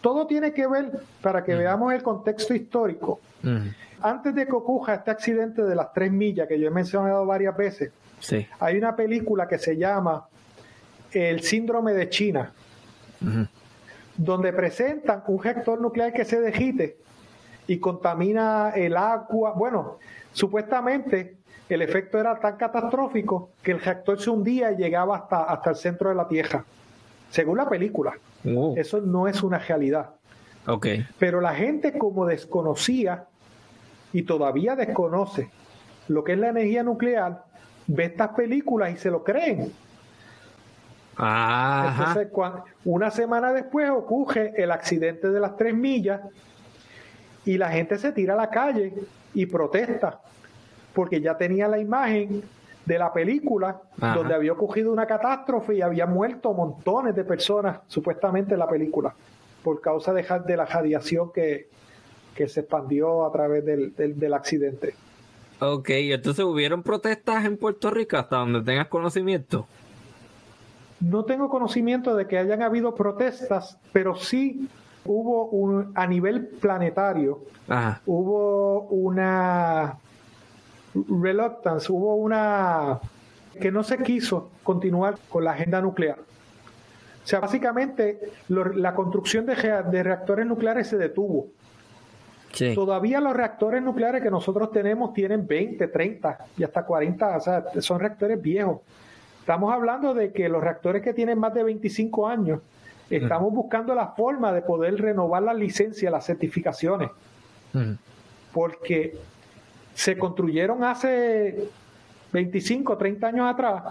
todo tiene que ver, para que veamos el contexto histórico, antes de que ocurra este accidente de las tres millas que yo he mencionado varias veces, sí. hay una película que se llama El síndrome de China, donde presentan un reactor nuclear que se dejite y contamina el agua. Bueno, Supuestamente el efecto era tan catastrófico que el reactor se hundía y llegaba hasta, hasta el centro de la Tierra, según la película. Eso no es una realidad. Okay. Pero la gente como desconocía y todavía desconoce lo que es la energía nuclear, ve estas películas y se lo creen. Entonces, una semana después ocurre el accidente de las tres millas y la gente se tira a la calle y protesta porque ya tenía la imagen de la película donde había ocurrido una catástrofe y había muerto montones de personas supuestamente en la película por causa de, de la radiación que, se expandió a través del, del, accidente. Ok, entonces hubieron protestas en Puerto Rico hasta donde tengas conocimiento. No tengo conocimiento de que hayan habido protestas, pero sí hubo un, a nivel planetario, hubo una reluctance, hubo una que no se quiso continuar con la agenda nuclear. O sea, básicamente la construcción de, reactores nucleares se detuvo. Todavía los reactores nucleares que nosotros tenemos tienen 20, 30 y hasta 40, o sea, son reactores viejos. Estamos hablando de que los reactores que tienen más de 25 años, estamos buscando la forma de poder renovar la licencia, las certificaciones. Porque se construyeron hace 25, 30 años atrás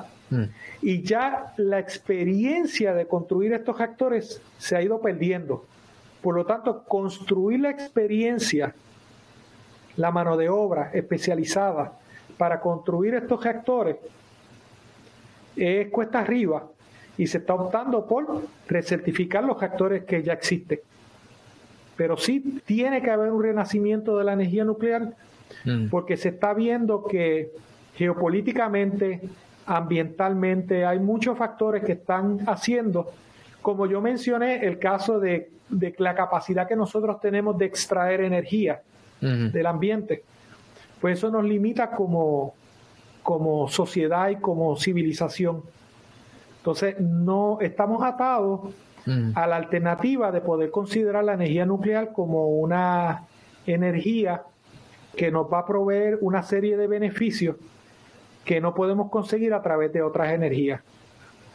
y ya la experiencia de construir estos reactores se ha ido perdiendo. Por lo tanto, construir la experiencia, la mano de obra especializada para construir estos reactores es cuesta arriba y se está optando por recertificar los reactores que ya existen. Pero sí tiene que haber un renacimiento de la energía nuclear mm. porque se está viendo que geopolíticamente, ambientalmente, hay muchos factores que están haciendo, como yo mencioné, el caso de de la capacidad que nosotros tenemos de extraer energía del ambiente, pues eso nos limita como, como sociedad y como civilización. Entonces, no estamos atados a la alternativa de poder considerar la energía nuclear como una energía que nos va a proveer una serie de beneficios que no podemos conseguir a través de otras energías.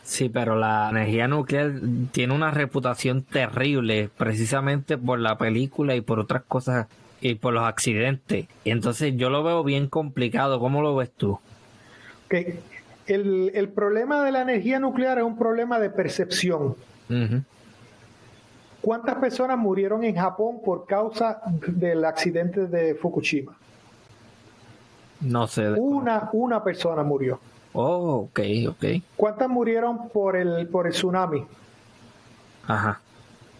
Sí, pero la energía nuclear tiene una reputación terrible precisamente por la película y por otras cosas y por los accidentes. Y entonces yo lo veo bien complicado. ¿Cómo lo ves tú? Okay. El, problema de la energía nuclear es un problema de percepción. ¿Cuántas personas murieron en Japón por causa del accidente de Fukushima? No sé. Una, una persona murió. Oh, ok, ok. ¿Cuántas murieron por el, por el tsunami? Ajá.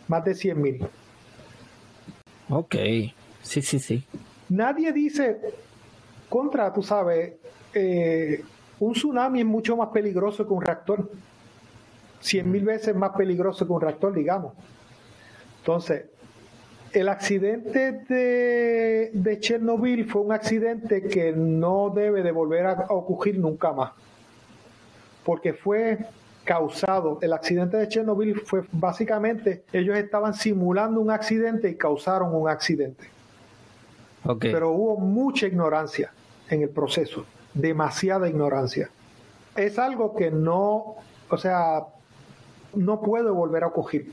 Más de 100 mil. Ok, sí, sí, sí. Nadie dice, contra, tú sabes, eh, un tsunami es mucho más peligroso que un reactor. 100 mil veces más peligroso que un reactor, digamos. Entonces, el accidente de, de, Chernobyl fue un accidente que no debe de volver a ocurrir nunca más porque fue causado. El accidente de Chernobyl fue básicamente, ellos estaban simulando un accidente y causaron un accidente. Pero hubo mucha ignorancia en el proceso, demasiada ignorancia. Es algo que no, o sea, no puede volver a ocurrir.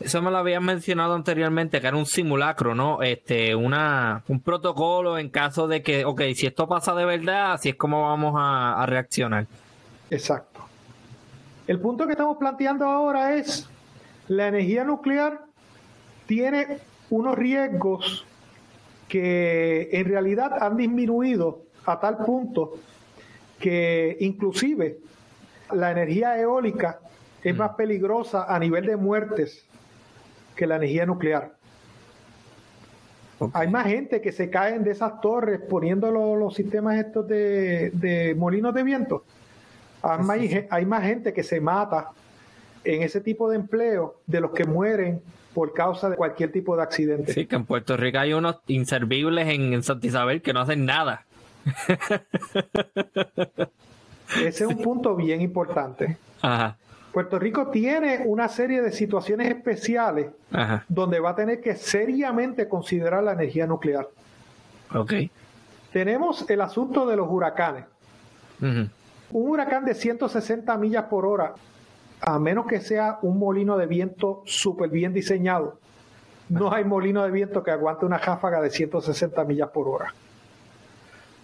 Eso me lo habían mencionado anteriormente, que era un simulacro, ¿no? Este, una, un protocolo en caso de que, ok, si esto pasa de verdad, así es como vamos a reaccionar. Exacto. El punto que estamos planteando ahora es, la energía nuclear tiene unos riesgos que en realidad han disminuido a tal punto que inclusive la energía eólica es más peligrosa a nivel de muertes que la energía nuclear. Hay más gente que se caen de esas torres poniendo los, sistemas estos de molinos de viento hay, más gente que se mata en ese tipo de empleo de los que mueren por causa de cualquier tipo de accidente. Sí, que en Puerto Rico hay unos inservibles en, Santa Isabel que no hacen nada. Ese es un punto bien importante. Puerto Rico tiene una serie de situaciones especiales donde va a tener que seriamente considerar la energía nuclear. Ok. Tenemos el asunto de los huracanes. Un huracán de 160 millas por hora, a menos que sea un molino de viento súper bien diseñado, no hay molino de viento que aguante una ráfaga de 160 millas por hora.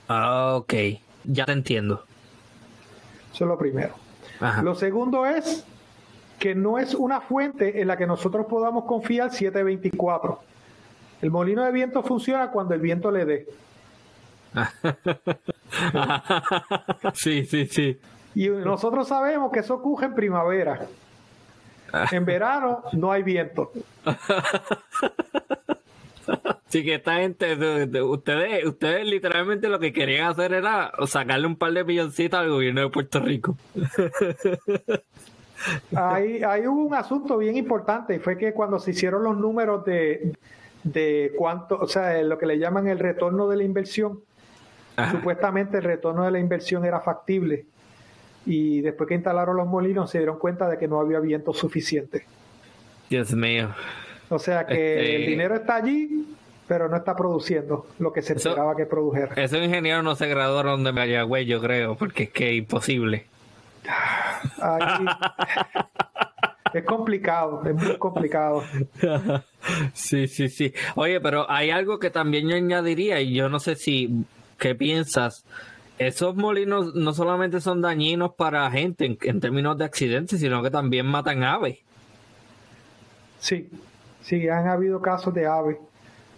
Ah, ok, ya te entiendo. Eso es lo primero. Lo segundo es que no es una fuente en la que nosotros podamos confiar 724. El molino de viento funciona cuando el viento le dé. sí, sí, sí. Y nosotros sabemos que eso ocurre en primavera. En verano no hay viento. Sí, que esta gente, ustedes, ustedes literalmente lo que querían hacer era sacarle un par de milloncitos al gobierno de Puerto Rico. Ahí, hubo un asunto bien importante y fue que cuando se hicieron los números de, de cuánto, o sea, lo que le llaman el retorno de la inversión, supuestamente el retorno de la inversión era factible y después que instalaron los molinos se dieron cuenta de que no había viento suficiente. Dios mío. O sea que este el dinero está allí, pero no está produciendo lo que se esperaba que produjera. Esos ingenieros no se graduaron de Mayagüez, yo creo, porque es que es imposible. es complicado, es muy complicado. Sí, sí, sí. Oye, pero hay algo que también yo añadiría, y yo no sé si, ¿qué piensas? Esos molinos no solamente son dañinos para gente en, en términos de accidentes, sino que también matan aves. Sí, sí, han habido casos de aves,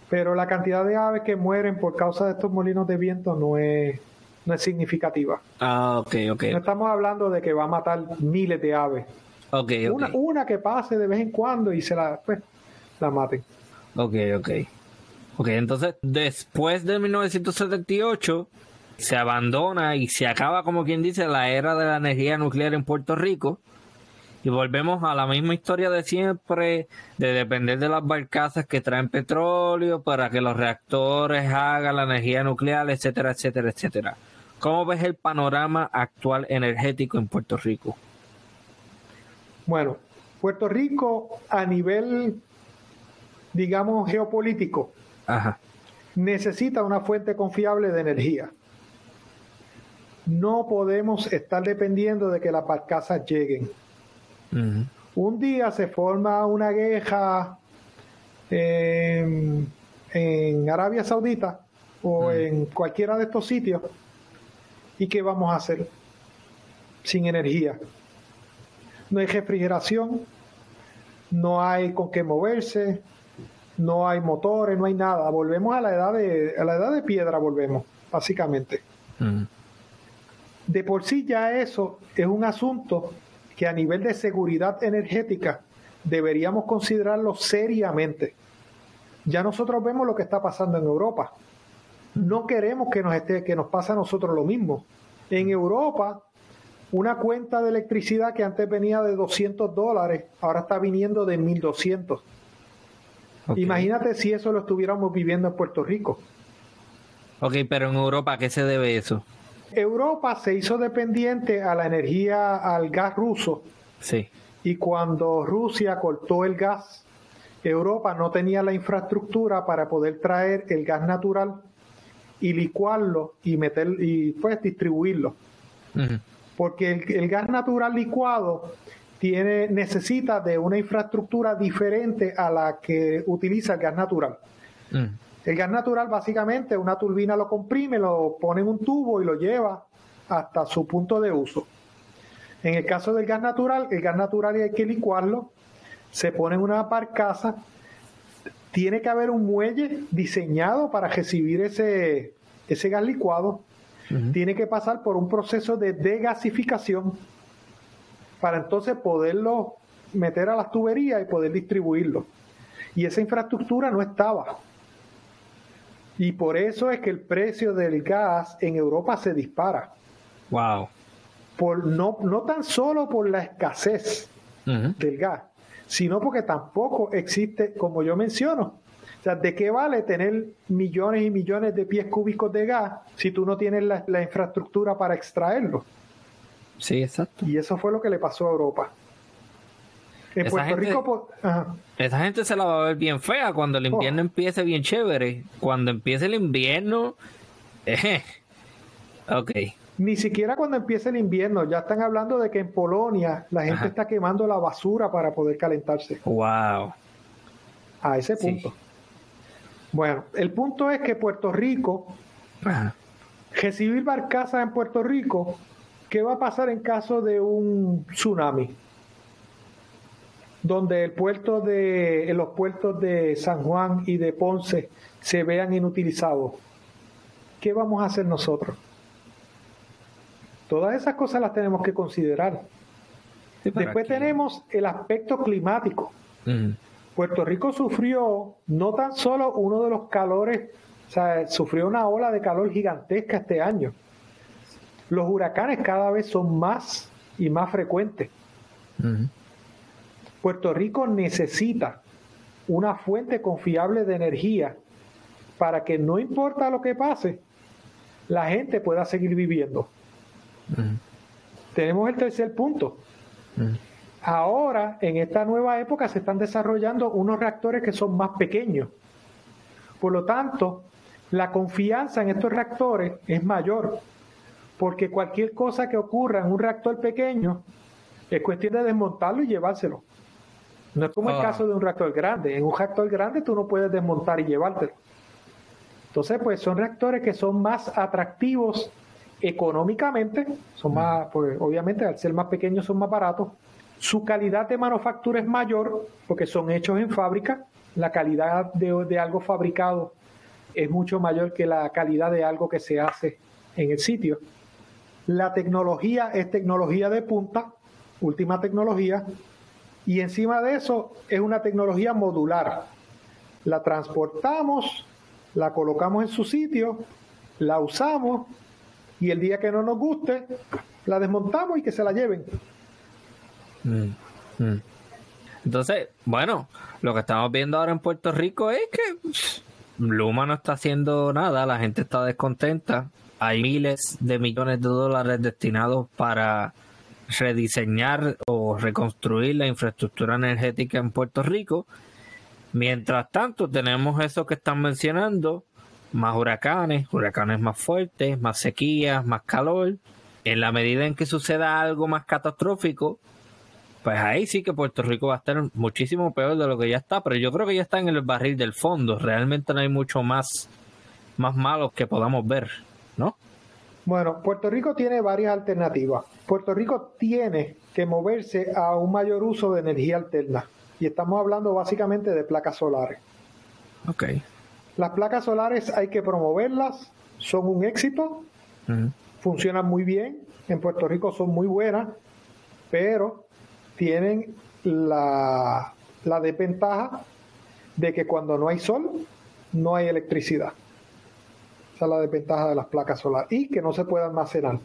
pero la cantidad de aves que mueren por causa de estos molinos de viento no es, no es significativa. Ah, ok, ok. No estamos hablando de que va a matar miles de aves. Ok, Una, una que pase de vez en cuando y se la, pues, la maten. Ok, ok. Ok, entonces después de 1978 se abandona y se acaba, como quien dice, la era de la energía nuclear en Puerto Rico y volvemos a la misma historia de siempre, de depender de las barcazas que traen petróleo para que los reactores hagan la energía nuclear, etcétera, etcétera, etcétera. ¿Cómo ves el panorama actual energético en Puerto Rico? Bueno, Puerto Rico a nivel, digamos, geopolítico, necesita una fuente confiable de energía. No podemos estar dependiendo de que las barcazas lleguen un día se forma una guerra en, Arabia Saudita o en cualquiera de estos sitios. ¿Y qué vamos a hacer? Sin energía. No hay refrigeración, no hay con qué moverse, no hay motores, no hay nada. Volvemos a la edad de, a la edad de piedra, volvemos, básicamente. De por sí ya eso es un asunto que a nivel de seguridad energética deberíamos considerarlo seriamente. Ya nosotros vemos lo que está pasando en Europa. No queremos que nos, esté, que nos pase a nosotros lo mismo. En Europa, una cuenta de electricidad que antes venía de 200 dólares, ahora está viniendo de 1200. Imagínate si eso lo estuviéramos viviendo en Puerto Rico. Ok, pero en Europa, ¿a qué se debe eso? Europa se hizo dependiente a la energía, al gas ruso. Sí. Y cuando Rusia cortó el gas, Europa no tenía la infraestructura para poder traer el gas natural y licuarlo y meter y pues distribuirlo. Porque el, gas natural licuado tiene, necesita de una infraestructura diferente a la que utiliza el gas natural. El gas natural básicamente una turbina lo comprime, lo pone en un tubo y lo lleva hasta su punto de uso. En el caso del gas natural, el gas natural hay que licuarlo, se pone en una barcaza, tiene que haber un muelle diseñado para recibir ese, ese gas licuado, tiene que pasar por un proceso de degasificación para entonces poderlo meter a las tuberías y poder distribuirlo. Y esa infraestructura no estaba. Y por eso es que el precio del gas en Europa se dispara. Wow. Por, no, no tan solo por la escasez del gas, sino porque tampoco existe, como yo menciono, o sea, ¿de qué vale tener millones y millones de pies cúbicos de gas si tú no tienes la, la infraestructura para extraerlo? Sí, exacto. Y eso fue lo que le pasó a Europa. En Puerto Rico, esa gente se la va a ver bien fea cuando el invierno oh. empiece bien chévere. Cuando empiece el invierno, eh, ok. Ni siquiera cuando empiece el invierno, ya están hablando de que en Polonia la gente está quemando la basura para poder calentarse. Wow. A ese punto. Bueno, el punto es que Puerto Rico, recibir barcazas en Puerto Rico, ¿qué va a pasar en caso de un tsunami? donde el puerto de, los puertos de San Juan y de Ponce se vean inutilizados, ¿qué vamos a hacer nosotros? Todas esas cosas las tenemos que considerar. Después tenemos el aspecto climático. Puerto Rico sufrió no tan solo uno de los calores, o sea, sufrió una ola de calor gigantesca este año. Los huracanes cada vez son más y más frecuentes. Puerto Rico necesita una fuente confiable de energía para que no importa lo que pase, la gente pueda seguir viviendo. Tenemos el tercer punto. Ahora, en esta nueva época, se están desarrollando unos reactores que son más pequeños. Por lo tanto, la confianza en estos reactores es mayor, porque cualquier cosa que ocurra en un reactor pequeño es cuestión de desmontarlo y llevárselo. No es como el ah. caso de un reactor grande. En un reactor grande tú no puedes desmontar y llevártelo. Entonces, pues son reactores que son más atractivos económicamente, son más, pues, obviamente al ser más pequeños son más baratos. Su calidad de manufactura es mayor porque son hechos en fábrica. La calidad de, de algo fabricado es mucho mayor que la calidad de algo que se hace en el sitio. La tecnología es tecnología de punta, última tecnología, y encima de eso es una tecnología modular. La transportamos, la colocamos en su sitio, la usamos y el día que no nos guste, la desmontamos y que se la lleven. Mm, mm. Entonces, bueno, lo que estamos viendo ahora en Puerto Rico es que Luma no está haciendo nada, la gente está descontenta. Hay miles de millones de dólares destinados para rediseñar o reconstruir la infraestructura energética en Puerto Rico. Mientras tanto, tenemos eso que están mencionando, más huracanes, huracanes más fuertes, más sequías, más calor. En la medida en que suceda algo más catastrófico, pues ahí sí que Puerto Rico va a estar muchísimo peor de lo que ya está, pero yo creo que ya está en el barril del fondo. Realmente no hay mucho más, más malo que podamos ver, ¿no? Bueno, Puerto Rico tiene varias alternativas. Puerto Rico tiene que moverse a un mayor uso de energía alterna. Y estamos hablando básicamente de placas solares. Ok. Las placas solares hay que promoverlas, son un éxito, funcionan muy bien, en Puerto Rico son muy buenas, pero tienen la, la desventaja de que cuando no hay sol, no hay electricidad la desventaja de las placas solares y que no se puede almacenar.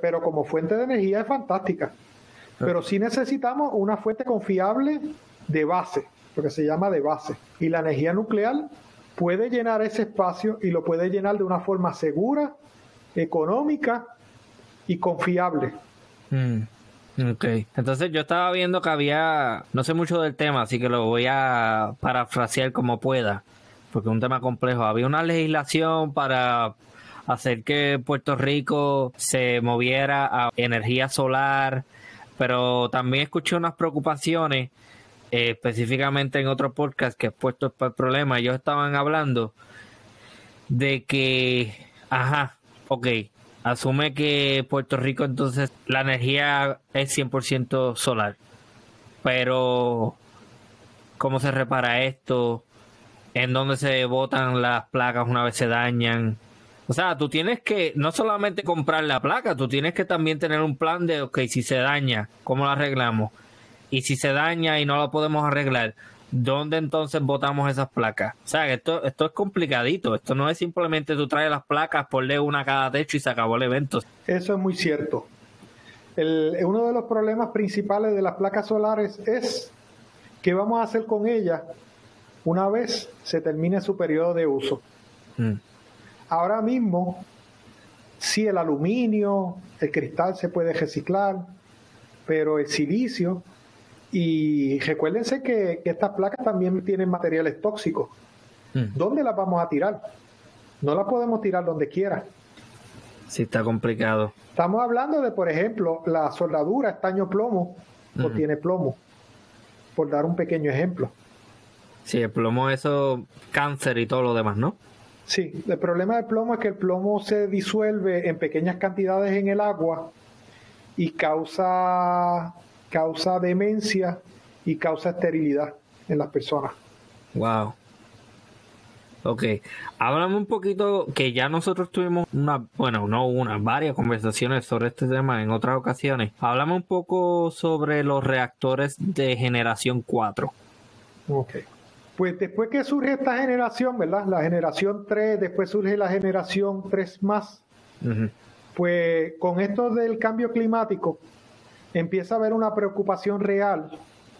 Pero como fuente de energía es fantástica. Pero sí necesitamos una fuente confiable de base, lo que se llama de base. Y la energía nuclear puede llenar ese espacio y lo puede llenar de una forma segura, económica y confiable. Mm, ok, entonces yo estaba viendo que había, no sé mucho del tema, así que lo voy a parafrasear como pueda porque es un tema complejo. Había una legislación para hacer que Puerto Rico se moviera a energía solar, pero también escuché unas preocupaciones, eh, específicamente en otro podcast que he puesto para el problema. Ellos estaban hablando de que, ajá, ok, asume que Puerto Rico entonces la energía es 100% solar, pero ¿cómo se repara esto? En donde se botan las placas una vez se dañan. O sea, tú tienes que no solamente comprar la placa, tú tienes que también tener un plan de, ok, si se daña, ¿cómo lo arreglamos? Y si se daña y no lo podemos arreglar, ¿dónde entonces botamos esas placas? O sea, esto, esto es complicadito. Esto no es simplemente tú traes las placas, ponle una a cada techo y se acabó el evento. Eso es muy cierto. El, uno de los problemas principales de las placas solares es qué vamos a hacer con ellas una vez se termine su periodo de uso. Mm. Ahora mismo, sí, el aluminio, el cristal se puede reciclar, pero el silicio, y recuérdense que, estas placas también tienen materiales tóxicos. Mm. ¿Dónde las vamos a tirar? No las podemos tirar donde quiera. Sí, está complicado. Estamos hablando de, por ejemplo, la soldadura estaño plomo o tiene plomo, por dar un pequeño ejemplo. Sí, el plomo, eso, cáncer y todo lo demás, ¿no? Sí, el problema del plomo es que el plomo se disuelve en pequeñas cantidades en el agua y causa, causa demencia y causa esterilidad en las personas. Wow. Ok, háblame un poquito que ya nosotros tuvimos una, bueno, no una, varias conversaciones sobre este tema en otras ocasiones. Háblame un poco sobre los reactores de generación 4. Ok. Pues después que surge esta generación, ¿verdad? La generación 3, después surge la generación 3 más. Pues con esto del cambio climático empieza a haber una preocupación real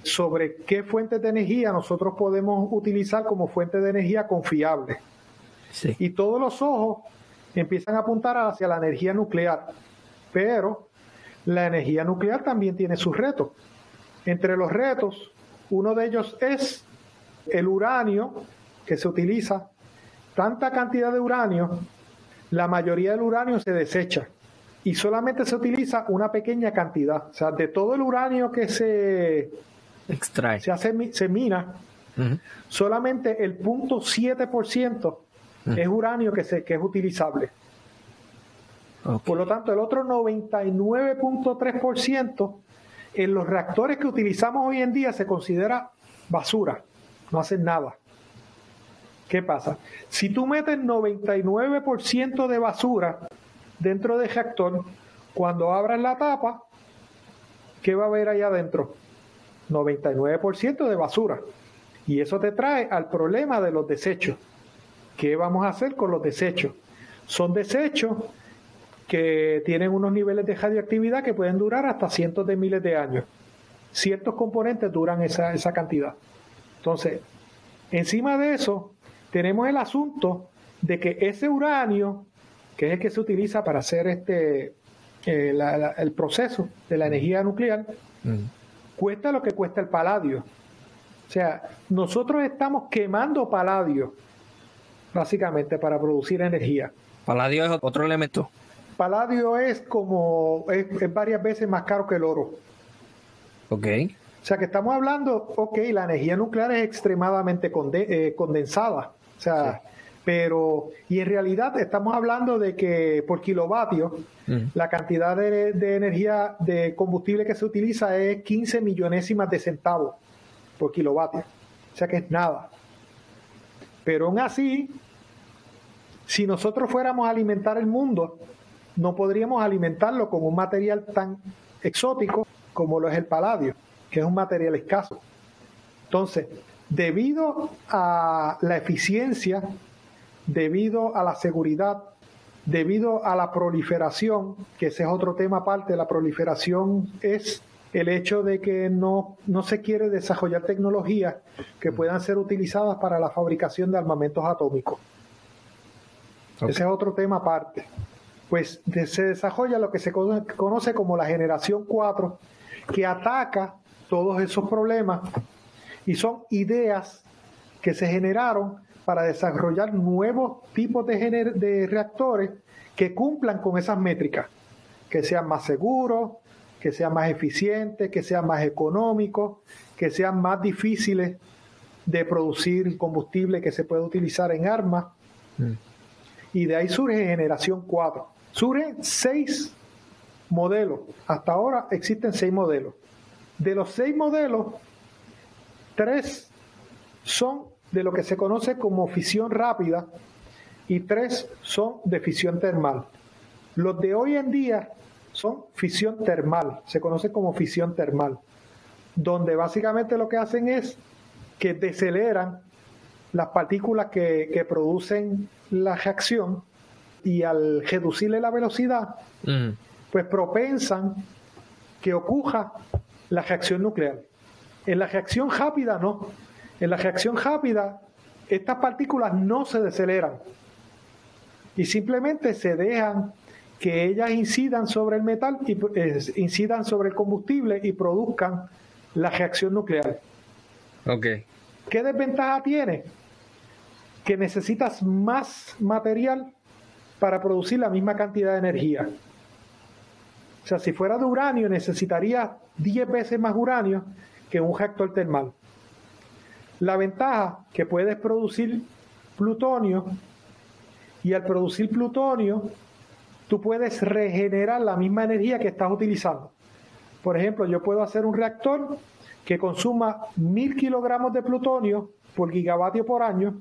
sobre qué fuentes de energía nosotros podemos utilizar como fuente de energía confiable. Y todos los ojos empiezan a apuntar hacia la energía nuclear. Pero la energía nuclear también tiene sus retos. Entre los retos, uno de ellos es el uranio que se utiliza. Tanta cantidad de uranio, la mayoría del uranio se desecha y solamente se utiliza una pequeña cantidad. O sea, de todo el uranio que se extrae, se, hace, se mina, solamente el 0.7% es uranio que, se, que es utilizable. Por lo tanto, el otro 99.3% en los reactores que utilizamos hoy en día se considera basura, no hacen nada. ¿Qué pasa? Si tú metes 99% de basura dentro del reactor, cuando abras la tapa, ¿qué va a haber allá adentro? 99% de basura. Y eso te trae al problema de los desechos. ¿Qué vamos a hacer con los desechos? Son desechos que tienen unos niveles de radioactividad que pueden durar hasta cientos de miles de años. Ciertos componentes duran esa, esa cantidad. Entonces, encima de eso, tenemos el asunto de que ese uranio, que es el que se utiliza para hacer este eh, el proceso de la energía nuclear, mm. cuesta lo que cuesta el paladio. O sea, nosotros estamos quemando paladio básicamente para producir energía. Paladio es otro elemento. Paladio es como, es, varias veces más caro que el oro. Ok. O sea que estamos hablando, ok, la energía nuclear es extremadamente eh, condensada. O sea, pero, y en realidad estamos hablando de que por kilovatio, mm. la cantidad de, de, energía de combustible que se utiliza es 15 millonésimas de centavos por kilovatio. O sea que es nada. Pero aún así, si nosotros fuéramos a alimentar el mundo, no podríamos alimentarlo con un material tan exótico como lo es el paladio, que es un material escaso. Entonces, debido a la eficiencia, debido a la seguridad, debido a la proliferación, que ese es otro tema aparte, la proliferación es el hecho de que no, no se quiere desarrollar tecnologías que puedan ser utilizadas para la fabricación de armamentos atómicos. Ese es otro tema aparte. Pues se desarrolla lo que se conoce como la generación 4, que ataca todos esos problemas y son ideas que se generaron para desarrollar nuevos tipos de, de reactores que cumplan con esas métricas, que sean más seguros, que sean más eficientes, que sean más económicos, que sean más difíciles de producir combustible que se puede utilizar en armas. Mm. Y de ahí surge generación 4. Surgen seis modelos. Hasta ahora existen seis modelos. De los seis modelos, tres son de lo que se conoce como fisión rápida y tres son de fisión termal. Los de hoy en día son fisión termal, se conoce como fisión termal, donde básicamente lo que hacen es que deceleran las partículas que, producen la reacción y al reducirle la velocidad, mm. pues propensan que ocurra la reacción nuclear. En la reacción rápida no. En la reacción rápida estas partículas no se deceleran y simplemente se dejan que ellas incidan sobre el metal y eh, incidan sobre el combustible y produzcan la reacción nuclear. Okay. ¿Qué desventaja tiene? Que necesitas más material para producir la misma cantidad de energía. O sea, si fuera de uranio, necesitaría 10 veces más uranio que un reactor termal. La ventaja que puedes producir plutonio y al producir plutonio tú puedes regenerar la misma energía que estás utilizando. Por ejemplo, yo puedo hacer un reactor que consuma mil kilogramos de plutonio por gigavatio por año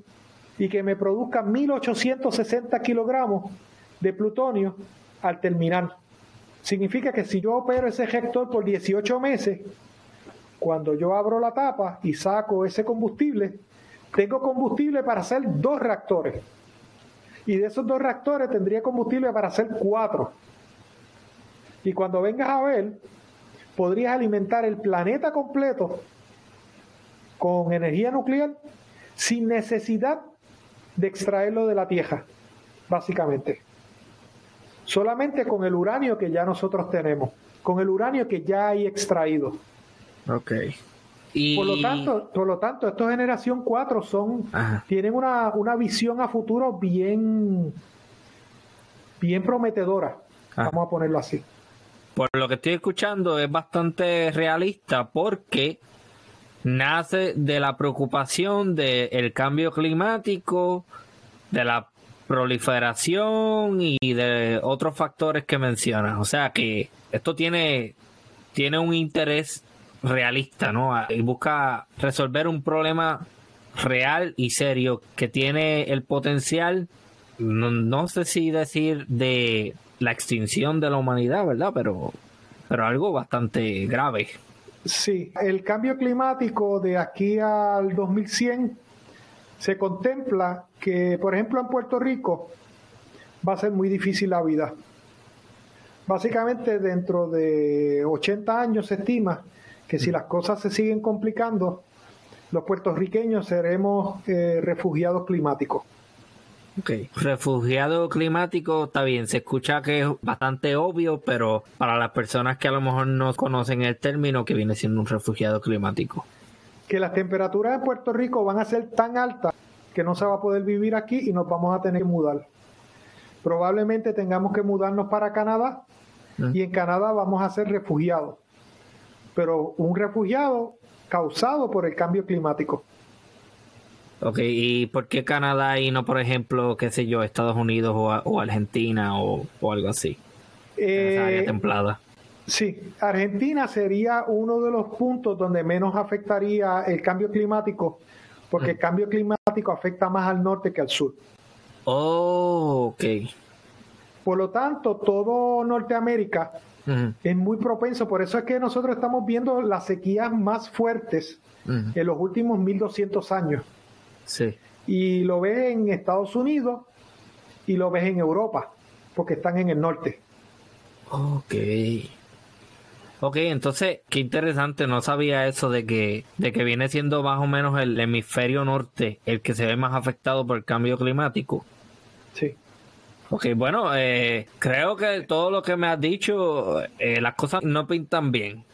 y que me produzca 1860 kilogramos de plutonio al terminar. Significa que si yo opero ese reactor por 18 meses, cuando yo abro la tapa y saco ese combustible, tengo combustible para hacer dos reactores. Y de esos dos reactores tendría combustible para hacer cuatro. Y cuando vengas a ver, podrías alimentar el planeta completo con energía nuclear sin necesidad de extraerlo de la Tierra, básicamente. Solamente con el uranio que ya nosotros tenemos, con el uranio que ya hay extraído. Ok. Por, lo tanto, por lo tanto, estos generación 4 son, tienen una, una, visión a futuro bien, bien prometedora, vamos a ponerlo así. Por lo que estoy escuchando es bastante realista porque nace de la preocupación del cambio climático, de la proliferación y de otros factores que mencionas. O sea que esto tiene, tiene un interés realista, ¿no? Y busca resolver un problema real y serio que tiene el potencial, no, sé si decir de la extinción de la humanidad, ¿verdad? Pero, pero algo bastante grave. Sí, el cambio climático de aquí al 2100 se contempla que, por ejemplo, en Puerto Rico va a ser muy difícil la vida. Básicamente dentro de 80 años se estima que si las cosas se siguen complicando, los puertorriqueños seremos eh, refugiados climáticos. Ok, refugiado climático está bien, se escucha que es bastante obvio, pero para las personas que a lo mejor no conocen el término, que viene siendo un refugiado climático. Que las temperaturas en Puerto Rico van a ser tan altas que no se va a poder vivir aquí y nos vamos a tener que mudar. Probablemente tengamos que mudarnos para Canadá y en Canadá vamos a ser refugiados pero un refugiado causado por el cambio climático. Ok, ¿y por qué Canadá y no, por ejemplo, qué sé yo, Estados Unidos o, Argentina o, algo así? Eh, área templada. Sí, Argentina sería uno de los puntos donde menos afectaría el cambio climático, porque el cambio climático afecta más al norte que al sur. Oh, ok. Por lo tanto, todo Norteamérica es muy propenso, por eso es que nosotros estamos viendo las sequías más fuertes en los últimos 1200 años. Sí. Y lo ves en Estados Unidos y lo ves en Europa, porque están en el norte. Ok. Ok, entonces, qué interesante, no sabía eso de que, de que viene siendo más o menos el hemisferio norte el que se ve más afectado por el cambio climático. Sí. Ok, bueno, eh, creo que todo lo que me has dicho, eh, las cosas no pintan bien.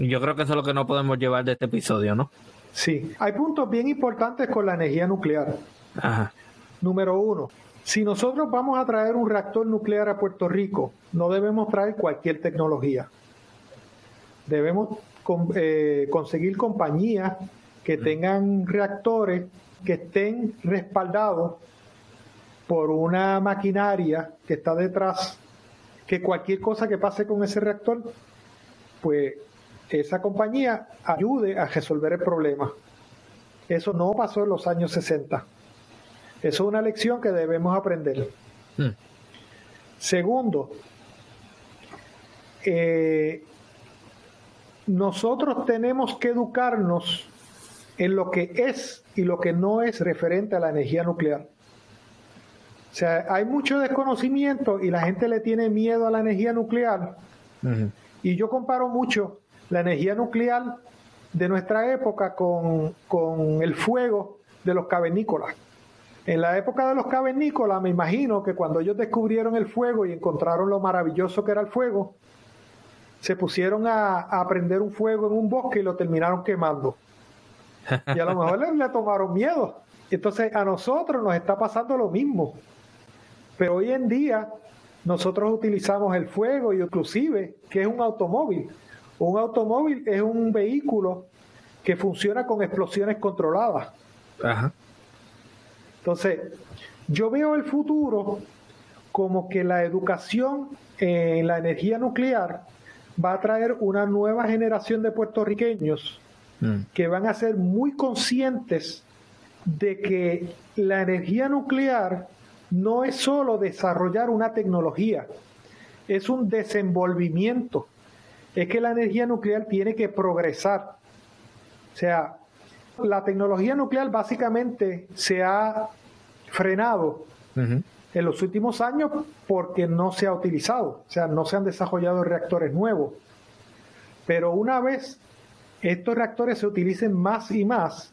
Yo creo que eso es lo que no podemos llevar de este episodio, ¿no? Sí, hay puntos bien importantes con la energía nuclear. Ajá. Número uno, si nosotros vamos a traer un reactor nuclear a Puerto Rico, no debemos traer cualquier tecnología. Debemos eh, conseguir compañías que tengan reactores que estén respaldados por una maquinaria que está detrás, que cualquier cosa que pase con ese reactor, pues esa compañía ayude a resolver el problema. Eso no pasó en los años 60. Eso es una lección que debemos aprender. Hmm. Segundo, eh, nosotros tenemos que educarnos en lo que es y lo que no es referente a la energía nuclear. O sea, hay mucho desconocimiento y la gente le tiene miedo a la energía nuclear. Y yo comparo mucho la energía nuclear de nuestra época con, el fuego de los cavernícolas. En la época de los cavernícolas, me imagino que cuando ellos descubrieron el fuego y encontraron lo maravilloso que era el fuego, se pusieron a, a prender un fuego en un bosque y lo terminaron quemando. Y a lo mejor le, le tomaron miedo. Entonces a nosotros nos está pasando lo mismo. Pero hoy en día nosotros utilizamos el fuego y inclusive, que es un automóvil? Un automóvil es un vehículo que funciona con explosiones controladas. Entonces, yo veo el futuro como que la educación en la energía nuclear va a traer una nueva generación de puertorriqueños mm. que van a ser muy conscientes de que la energía nuclear no es solo desarrollar una tecnología, es un desenvolvimiento. Es que la energía nuclear tiene que progresar. sea, la tecnología nuclear básicamente se ha frenado en los últimos años porque no se ha utilizado, o sea, no se han desarrollado reactores nuevos. Pero una vez estos reactores se utilicen más y más,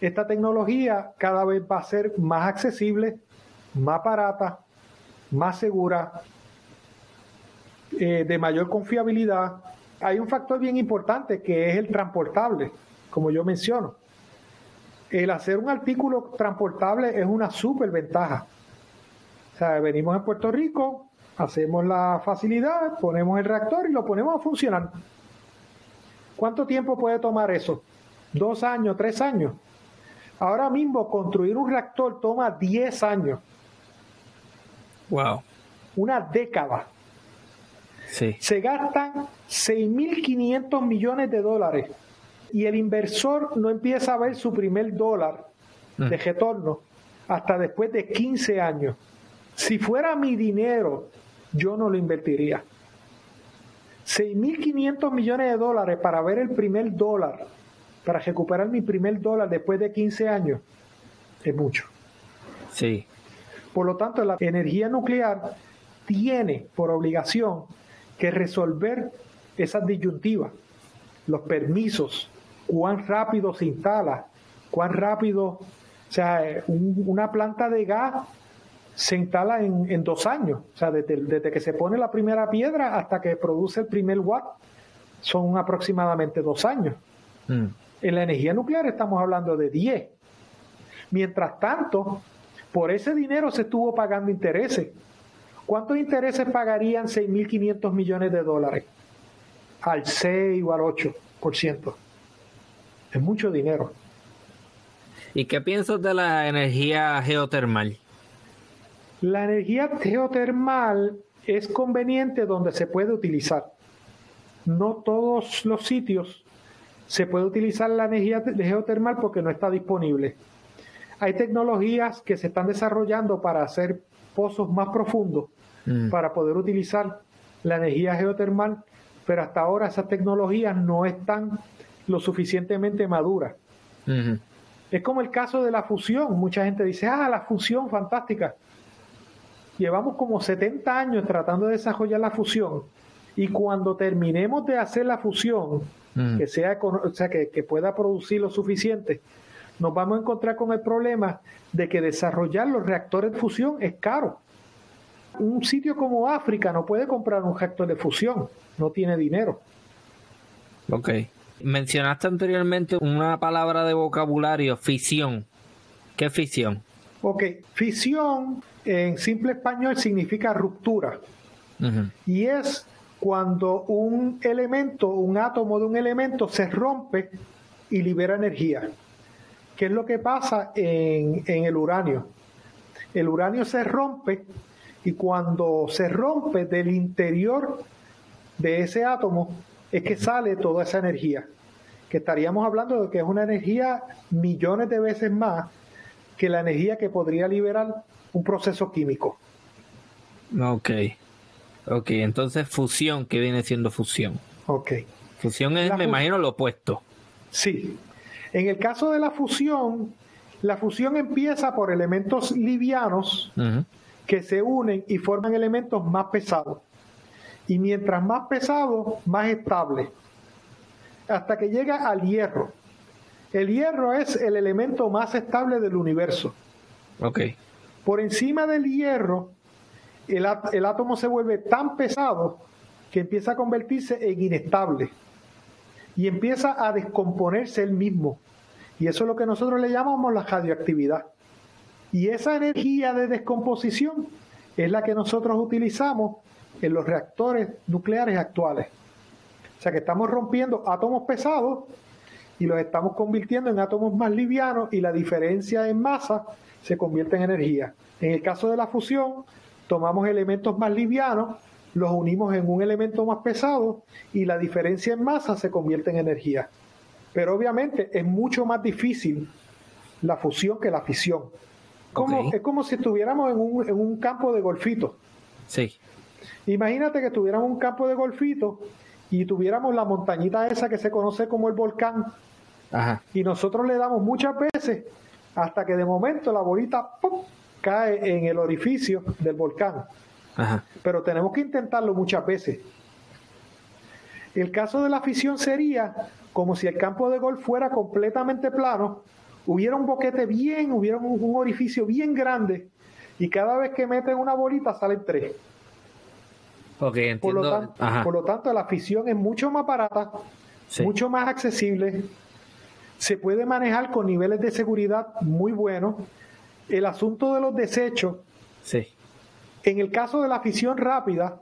esta tecnología cada vez va a ser más accesible, más barata, más segura, eh, de mayor confiabilidad. Hay un factor bien importante que es el transportable, como yo menciono. El hacer un artículo transportable es una super ventaja. Sea, venimos a Puerto Rico, hacemos la facilidad, ponemos el reactor y lo ponemos a funcionar. ¿Cuánto tiempo puede tomar eso? ¿Dos años, tres años? Ahora mismo construir un reactor toma 10 años. Wow. Una década. Sí. Se gastan 6.500 millones de dólares y el inversor no empieza a ver su primer dólar de mm. retorno hasta después de 15 años. Si fuera mi dinero, yo no lo invertiría. 6.500 millones de dólares para ver el primer dólar, para recuperar mi primer dólar después de 15 años, es mucho. Sí. Por lo tanto, la energía nuclear tiene por obligación que resolver esas disyuntivas, los permisos, cuán rápido se instala, cuán rápido, o sea, una planta de gas se instala en, dos años, o sea, desde, que se pone la primera piedra hasta que produce el primer watt, son aproximadamente dos años. Mm. En la energía nuclear estamos hablando de 10. Mientras tanto, por ese dinero se estuvo pagando intereses. ¿Cuántos intereses pagarían 6.500 millones de dólares? Al 6 o al 8%. Es mucho dinero. ¿Y qué piensas de la energía geotermal? La energía geotermal es conveniente donde se puede utilizar. No todos los sitios se puede utilizar la energía geotermal porque no está disponible. Hay tecnologías que se están desarrollando para hacer pozos más profundos mm. para poder utilizar la energía geotermal, pero hasta ahora esas tecnologías no están lo suficientemente maduras. Es como el caso de la fusión. Mucha gente dice, ah, la fusión, fantástica. Llevamos como 70 años tratando de desarrollar la fusión y cuando terminemos de hacer la fusión, que, sea, o sea, que, que pueda producir lo suficiente, nos vamos a encontrar con el problema de que desarrollar los reactores de fusión es caro. Un sitio como África no puede comprar un reactor de fusión, no tiene dinero. Ok. Mencionaste anteriormente una palabra de vocabulario, fisión. ¿Qué es fisión? Ok, fisión en simple español significa ruptura. Y es cuando un elemento, un átomo de un elemento se rompe y libera energía. ¿Qué es lo que pasa en, el uranio? El uranio se rompe y cuando se rompe del interior de ese átomo es que sale toda esa energía, que estaríamos hablando de que es una energía millones de veces más que la energía que podría liberar un proceso químico. Ok, ok, entonces fusión, ¿qué viene siendo fusión? Ok. Fusión es, me imagino, lo opuesto. Sí, en el caso de la fusión, la fusión empieza por elementos livianos que se unen y forman elementos más pesados. Y mientras más pesado, más estable. Hasta que llega al hierro. El hierro es el elemento más estable del universo. Ok. Por encima del hierro, el, átomo se vuelve tan pesado que empieza a convertirse en inestable y empieza a descomponerse él mismo. Y eso es lo que nosotros le llamamos la radioactividad. Y esa energía de descomposición es la que nosotros utilizamos en los reactores nucleares actuales. O sea que estamos rompiendo átomos pesados y los estamos convirtiendo en átomos más livianos y la diferencia en masa se convierte en energía. En el caso de la fusión, tomamos elementos más livianos los unimos en un elemento más pesado y la diferencia en masa se convierte en energía. Pero obviamente es mucho más difícil la fusión que la fisión. Como, Es como si estuviéramos en un, en un campo de golfito. Sí. Imagínate que estuviéramos en un campo de golfito y tuviéramos la montañita esa que se conoce como el volcán Y nosotros le damos muchas veces hasta que de momento la bolita cae en el orificio del volcán. Pero tenemos que intentarlo muchas veces. El caso de la fisión sería como si el campo de golf fuera completamente plano, hubiera un boquete bien, hubiera un, orificio bien grande y cada vez que meten una bolita salen tres. por, lo tanto, la fisión es mucho más barata, mucho más accesible, se puede manejar con niveles de seguridad muy buenos. El asunto de los desechos sí. En el caso de la fisión rápida,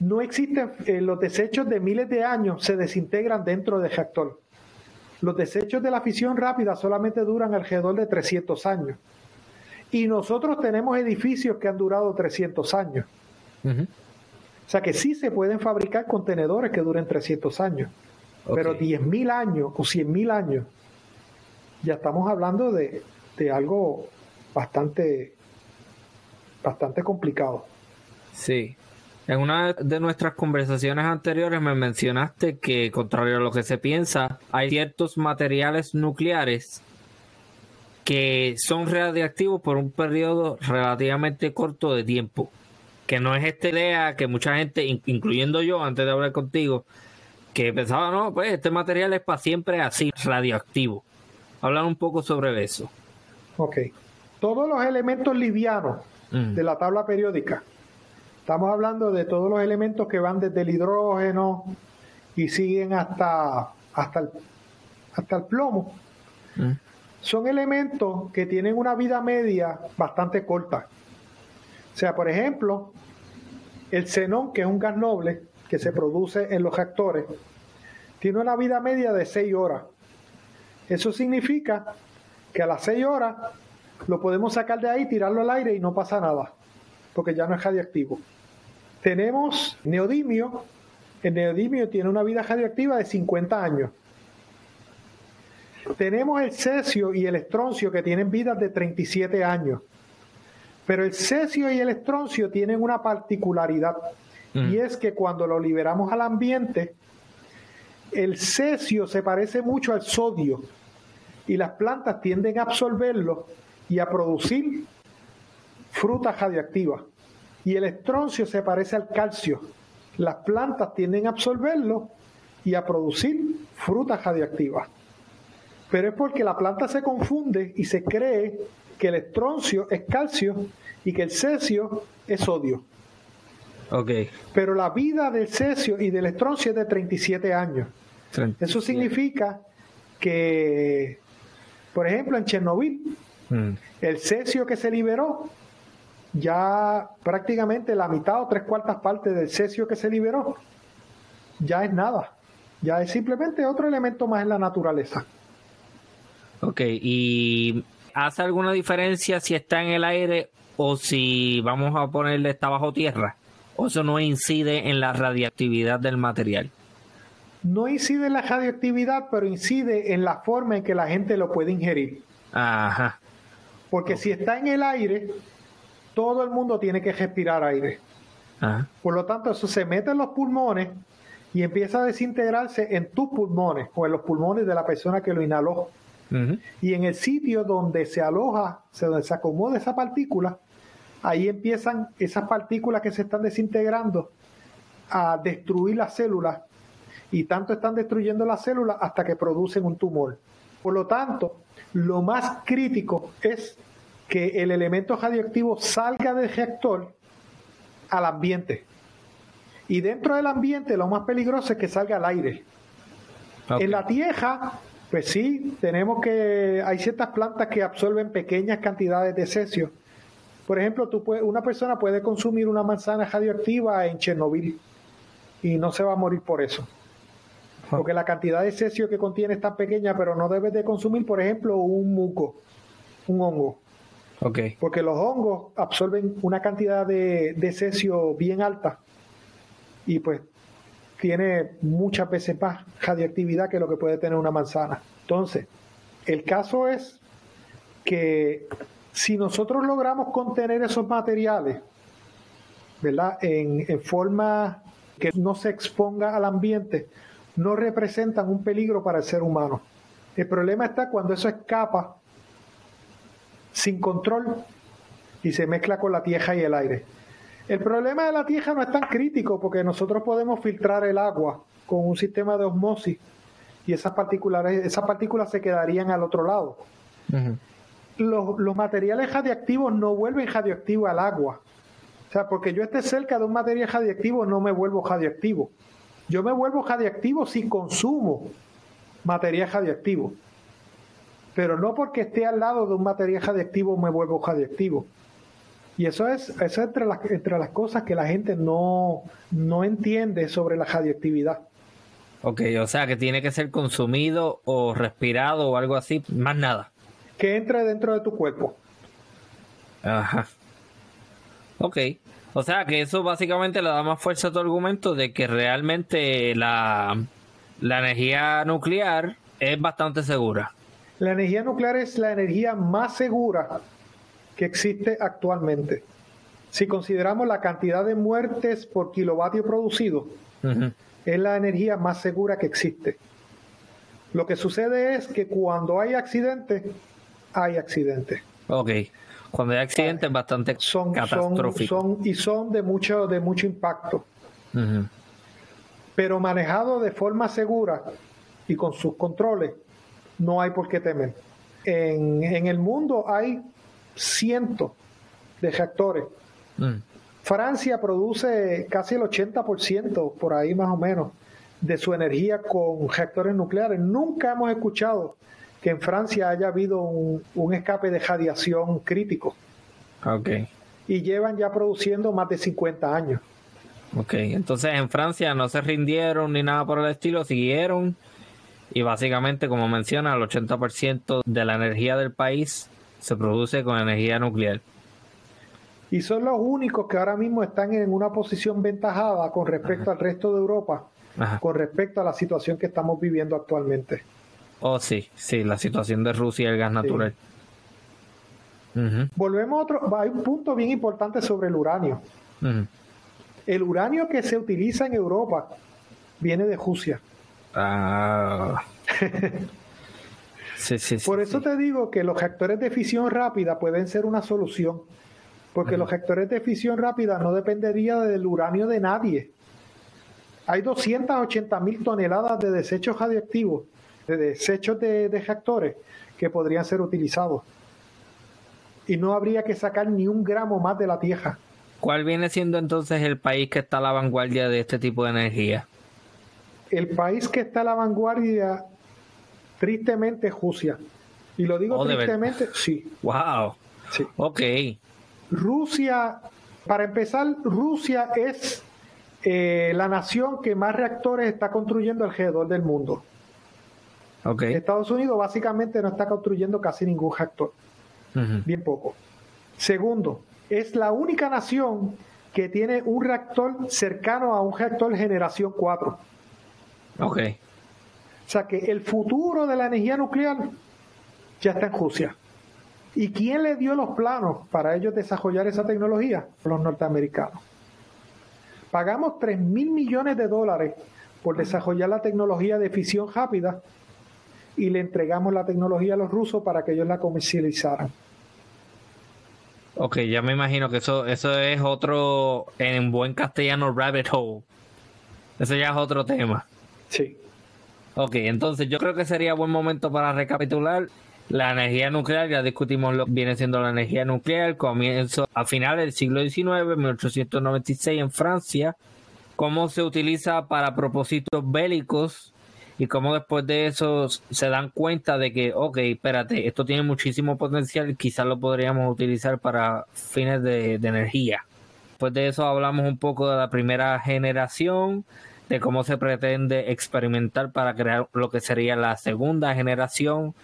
no existen eh, los desechos de miles de años se desintegran dentro del reactor. Los desechos de la fisión rápida solamente duran alrededor de 300 años. Y nosotros tenemos edificios que han durado 300 años. O sea que sí se pueden fabricar contenedores que duren 300 años. Pero 10.000 años o 100.000 años, ya estamos hablando de, de algo bastante bastante complicado. Sí. En una de nuestras conversaciones anteriores me mencionaste que, contrario a lo que se piensa, hay ciertos materiales nucleares que son radiactivos por un periodo relativamente corto de tiempo. Que no es esta idea que mucha gente, incluyendo yo antes de hablar contigo, que pensaba, no, pues este material es para siempre así, radioactivo. Hablar un poco sobre eso. Ok. Todos los elementos livianos de la tabla periódica. Estamos hablando de todos los elementos que van desde el hidrógeno y siguen hasta, hasta, el, hasta el plomo. Son elementos que tienen una vida media bastante corta. O sea, por ejemplo, el xenón, que es un gas noble que se produce en los reactores, tiene una vida media de 6 horas. Eso significa que a las 6 horas lo podemos sacar de ahí, tirarlo al aire y no pasa nada, porque ya no es radiactivo. Tenemos neodimio. El neodimio tiene una vida radioactiva de 50 años. Tenemos el cesio y el estroncio que tienen vidas de 37 años. Pero el cesio y el estroncio tienen una particularidad y mm. es que cuando lo liberamos al ambiente, el cesio se parece mucho al sodio y las plantas tienden a absorberlo y a producir frutas radioactivas. Y el estroncio se parece al calcio. Las plantas tienden a absorberlo y a producir frutas radioactivas. Pero es porque la planta se confunde y se cree que el estroncio es calcio y que el cesio es sodio. Okay. Pero la vida del cesio y del estroncio es de 37 años. Eso significa que, por ejemplo, en Chernobyl, Mm. El cesio que se liberó, ya prácticamente la mitad o tres cuartas partes del cesio que se liberó, ya es nada. Ya es simplemente otro elemento más en la naturaleza. Ok, ¿y hace alguna diferencia si está en el aire o si vamos a ponerle está bajo tierra? ¿O eso no incide en la radiactividad del material? No incide en la radiactividad, pero incide en la forma en que la gente lo puede ingerir. Ajá. Porque si está en el aire, todo el mundo tiene que respirar aire. Por lo tanto, eso se mete en los pulmones y empieza a desintegrarse en tus pulmones o en los pulmones de la persona que lo inhaló. Y en el sitio donde se aloja, donde se acomoda esa partícula, ahí empiezan esas partículas que se están desintegrando a destruir las células y tanto están destruyendo las células hasta que producen un tumor. Por lo tanto, lo más crítico es que el elemento radioactivo salga del reactor al ambiente. Y dentro del ambiente lo más peligroso es que salga al aire. En la tierra, pues sí, tenemos que, hay ciertas plantas que absorben pequeñas cantidades de cesio. Por ejemplo, tú una persona puede consumir una manzana radioactiva en Chernobyl y no se va a morir por eso porque la cantidad de cesio que contiene es tan pequeña, pero no debes de consumir, por ejemplo, un muco, un hongo. Okay. Porque los hongos absorben una cantidad de, de cesio bien alta y pues tiene muchas veces más radiactividad que lo que puede tener una manzana. Entonces, el caso es que si nosotros logramos contener esos materiales, ¿verdad? En, en forma que no se exponga al ambiente, no representan un peligro para el ser humano. El problema está cuando eso escapa sin control y se mezcla con la tierra y el aire. El problema de la tierra no es tan crítico porque nosotros podemos filtrar el agua con un sistema de osmosis y esas partículas, esas partículas se quedarían al otro lado. los, los, materiales radiactivos no vuelven radioactivo al agua. O sea, porque yo esté cerca de un material radiactivo no me vuelvo radioactivo. Yo me vuelvo radiactivo si consumo material radiactivo. Pero no porque esté al lado de un material radiactivo me vuelvo radiactivo. Y eso es, eso entre, las, entre las cosas que la gente no, no entiende sobre la radioactividad. Ok, o sea que tiene que ser consumido o respirado o algo así, más nada. Que entre dentro de tu cuerpo. Ajá. Ok. O sea que eso básicamente le da más fuerza a tu argumento de que realmente la, la energía nuclear es bastante segura. La energía nuclear es la energía más segura que existe actualmente. Si consideramos la cantidad de muertes por kilovatio producido, es la energía más segura que existe. Lo que sucede es que cuando hay accidentes, hay accidentes. Ok. Cuando hay accidentes, bastante son, catastróficos. y son de mucho, de mucho impacto. Pero manejado de forma segura y con sus controles, no hay por qué temer. En, en el mundo hay cientos de reactores. Mm. Francia produce casi el 80%, por ahí más o menos, de su energía con reactores nucleares. Nunca hemos escuchado que en Francia haya habido un, escape de radiación crítico. Okay. Y llevan ya produciendo más de 50 años. Ok, entonces en Francia no se rindieron ni nada por el estilo, siguieron y básicamente, como menciona, el 80% de la energía del país se produce con energía nuclear. Y son los únicos que ahora mismo están en una posición ventajada con respecto al resto de Europa, con respecto a la situación que estamos viviendo actualmente. Oh, sí, sí, la situación de Rusia y el gas natural. Volvemos a otro, hay un punto bien importante sobre el uranio. El uranio que se utiliza en Europa viene de Rusia. Ah. Por eso te digo que los reactores de fisión rápida pueden ser una solución, porque los reactores de fisión rápida no dependería del uranio de nadie. Hay 280 mil toneladas de desechos radiactivos, de desechos de, de reactores que podrían ser utilizados. Y no habría que sacar ni un gramo más de la tierra. ¿Cuál viene siendo entonces el país que está a la vanguardia de este tipo de energía? El país que está a la vanguardia Tristemente Rusia. Y lo digo oh, tristemente, sí. Wow. Sí. Ok. Rusia, para empezar, Rusia es eh, la nación que más reactores está construyendo alrededor del mundo. Okay. Estados Unidos básicamente no está construyendo casi ningún reactor. Bien poco. Segundo, es la única nación que tiene un reactor cercano a un reactor generación 4. Ok. O sea que el futuro de la energía nuclear ya está en Rusia. ¿Y quién le dio los planos para ellos desarrollar esa tecnología? Los norteamericanos. Pagamos 3 mil millones de dólares por desarrollar la tecnología de fisión rápida y le entregamos la tecnología a los rusos para que ellos la comercializaran. Ok, ya me imagino que eso, eso es otro, en buen castellano, rabbit hole. Eso ya es otro tema. Sí. Ok, entonces yo creo que sería buen momento para recapitular. La energía nuclear, ya discutimos lo que viene siendo la energía nuclear, comienzo a finales del siglo XIX, 1896 en Francia, cómo se utiliza para propósitos bélicos y cómo después de eso se dan cuenta de que, ok, espérate, esto tiene muchísimo potencial, quizás lo podríamos utilizar para fines de, de energía. Después de eso hablamos un poco de la primera generación, de cómo se pretende experimentar para crear lo que sería la segunda generación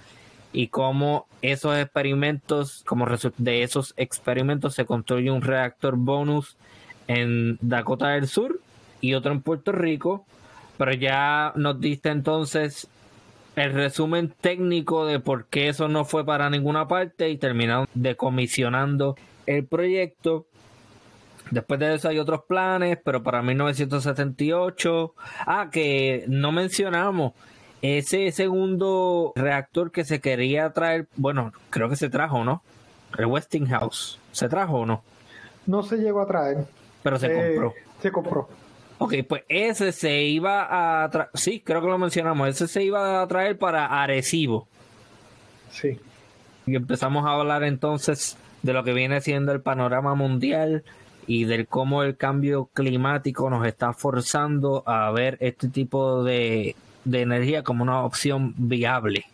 y cómo esos experimentos, como de esos experimentos se construye un reactor bonus en Dakota del Sur y otro en Puerto Rico, pero ya nos diste entonces el resumen técnico de por qué eso no fue para ninguna parte y terminaron decomisionando el proyecto Después de eso hay otros planes, pero para 1978, ah, que no mencionamos, ese segundo reactor que se quería traer, bueno, creo que se trajo, ¿no? El Westinghouse, ¿se trajo o no? No se llegó a traer. Pero se Eh, compró. Se compró. Ok, pues ese se iba a traer, sí, creo que lo mencionamos, ese se iba a traer para Arecibo. Sí. Y empezamos a hablar entonces de lo que viene siendo el panorama mundial y del cómo el cambio climático nos está forzando a ver este tipo de, de energía como una opción viable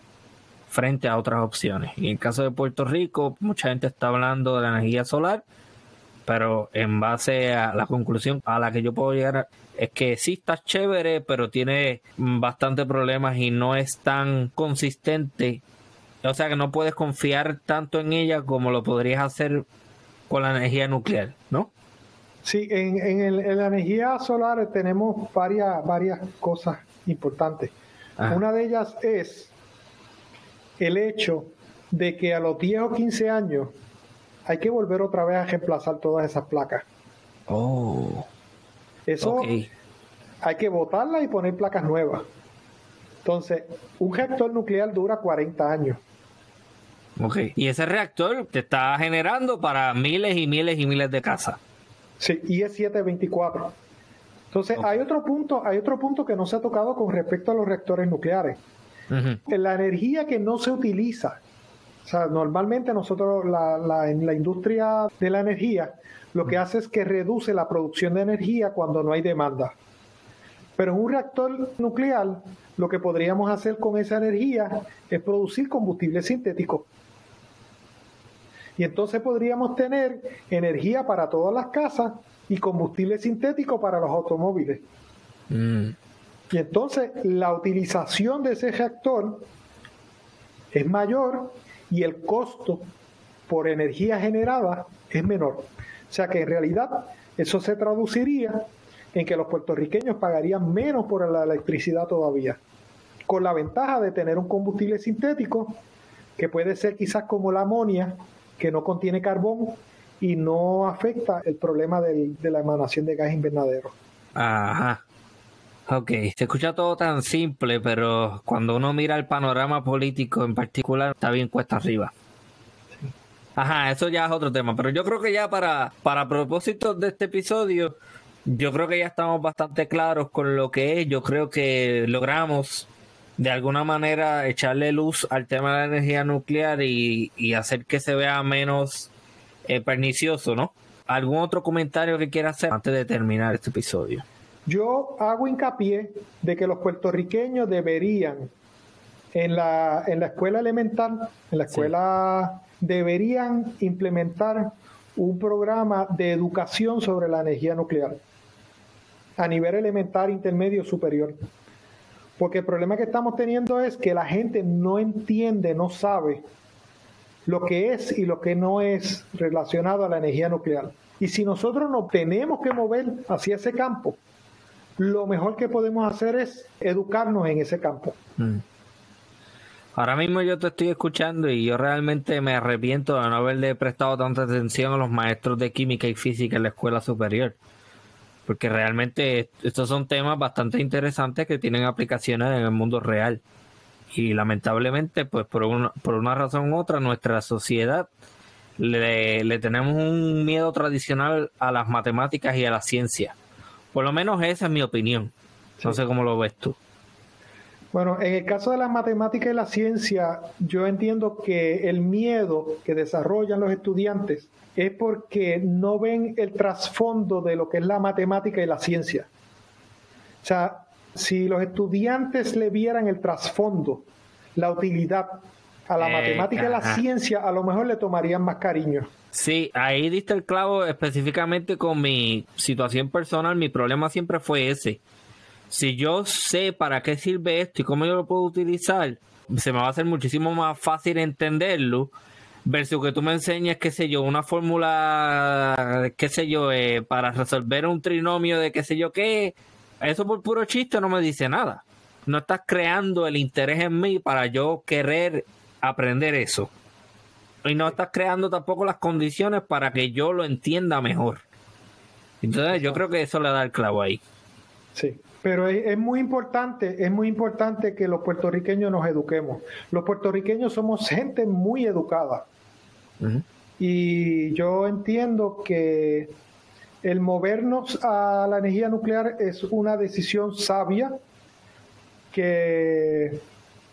frente a otras opciones. Y en el caso de Puerto Rico, mucha gente está hablando de la energía solar, pero en base a la conclusión a la que yo puedo llegar es que sí está chévere, pero tiene bastante problemas y no es tan consistente o sea que no puedes confiar tanto en ella como lo podrías hacer con la energía nuclear, ¿no? Sí, en, en, el- en la energía solar tenemos varias, varias cosas importantes. Ajá. Una de ellas es el hecho de que a los 10 o 15 años hay que volver otra vez a reemplazar todas esas placas. Oh, Eso hay que botarlas y poner placas nuevas. Entonces, un reactor nuclear dura 40 años. Ok. Y ese reactor te está generando para miles y miles y miles de casas. Sí, y es 724. Entonces, hay otro punto, hay otro punto que no se ha tocado con respecto a los reactores nucleares. La energía que no se utiliza, o sea, normalmente nosotros la, la- en la industria de la energía lo que hace es que reduce la producción de energía cuando no hay demanda. Pero en un reactor nuclear lo que podríamos hacer con esa energía es producir combustible sintético. Y entonces podríamos tener energía para todas las casas y combustible sintético para los automóviles. Mm. Y entonces la utilización de ese reactor es mayor y el costo por energía generada es menor. O sea que en realidad eso se traduciría en que los puertorriqueños pagarían menos por la electricidad todavía, con la ventaja de tener un combustible sintético que puede ser quizás como la amonia, que no contiene carbón y no afecta el problema de la emanación de gas invernadero. Ajá. Ok, se escucha todo tan simple, pero cuando uno mira el panorama político en particular, está bien cuesta arriba. Ajá, eso ya es otro tema, pero yo creo que ya para, para propósitos de este episodio, yo creo que ya estamos bastante claros con lo que es, yo creo que logramos de alguna manera echarle luz al tema de la energía nuclear y, y hacer que se vea menos eh, pernicioso, ¿no? ¿Algún otro comentario que quiera hacer antes de terminar este episodio? Yo hago hincapié de que los puertorriqueños deberían, en la, en la escuela elemental, en la Sí. escuela, deberían implementar un programa de educación sobre la energía nuclear a nivel elemental, intermedio, superior. Porque el problema que estamos teniendo es que la gente no entiende, no sabe lo que es y lo que no es relacionado a la energía nuclear. Y si nosotros nos tenemos que mover hacia ese campo, lo mejor que podemos hacer es educarnos en ese campo. Mm. Ahora mismo yo te estoy escuchando y yo realmente me arrepiento de no haberle prestado tanta atención a los maestros de química y física en la escuela superior. Porque realmente estos son temas bastante interesantes que tienen aplicaciones en el mundo real. Y lamentablemente, pues por una, por una razón u otra, nuestra sociedad le, le tenemos un miedo tradicional a las matemáticas y a la ciencia. Por lo menos esa es mi opinión. No Sí. sé cómo lo ves tú. Bueno, en el caso de la matemática y la ciencia, yo entiendo que el miedo que desarrollan los estudiantes es porque no ven el trasfondo de lo que es la matemática y la ciencia. O sea, si los estudiantes le vieran el trasfondo, la utilidad a la Eh, matemática y la ciencia, a lo mejor le tomarían más cariño. Sí, ahí diste el clavo específicamente con mi situación personal. Mi problema siempre fue ese. Si yo sé para qué sirve esto y cómo yo lo puedo utilizar, se me va a hacer muchísimo más fácil entenderlo versus que tú me enseñes, qué sé yo, una fórmula, qué sé yo, eh, para resolver un trinomio de qué sé yo qué. Eso por puro chiste no me dice nada. No estás creando el interés en mí para yo querer aprender eso y no estás creando tampoco las condiciones para que yo lo entienda mejor. Entonces yo creo que eso le da el clavo ahí. Sí. Pero es, muy importante, es muy importante que los puertorriqueños nos eduquemos. Los puertorriqueños somos gente muy educada. Y yo entiendo que el movernos a la energía nuclear es una decisión sabia que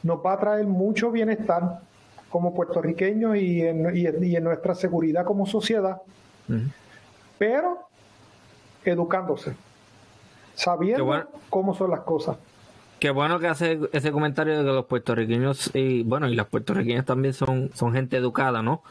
nos va a traer mucho bienestar como puertorriqueños y en, nuestra seguridad como sociedad, pero educándose, sabiendo cómo son las cosas. Qué bueno que hace ese comentario de que los puertorriqueños y bueno, y las puertorriqueñas también son, son gente educada, ¿no?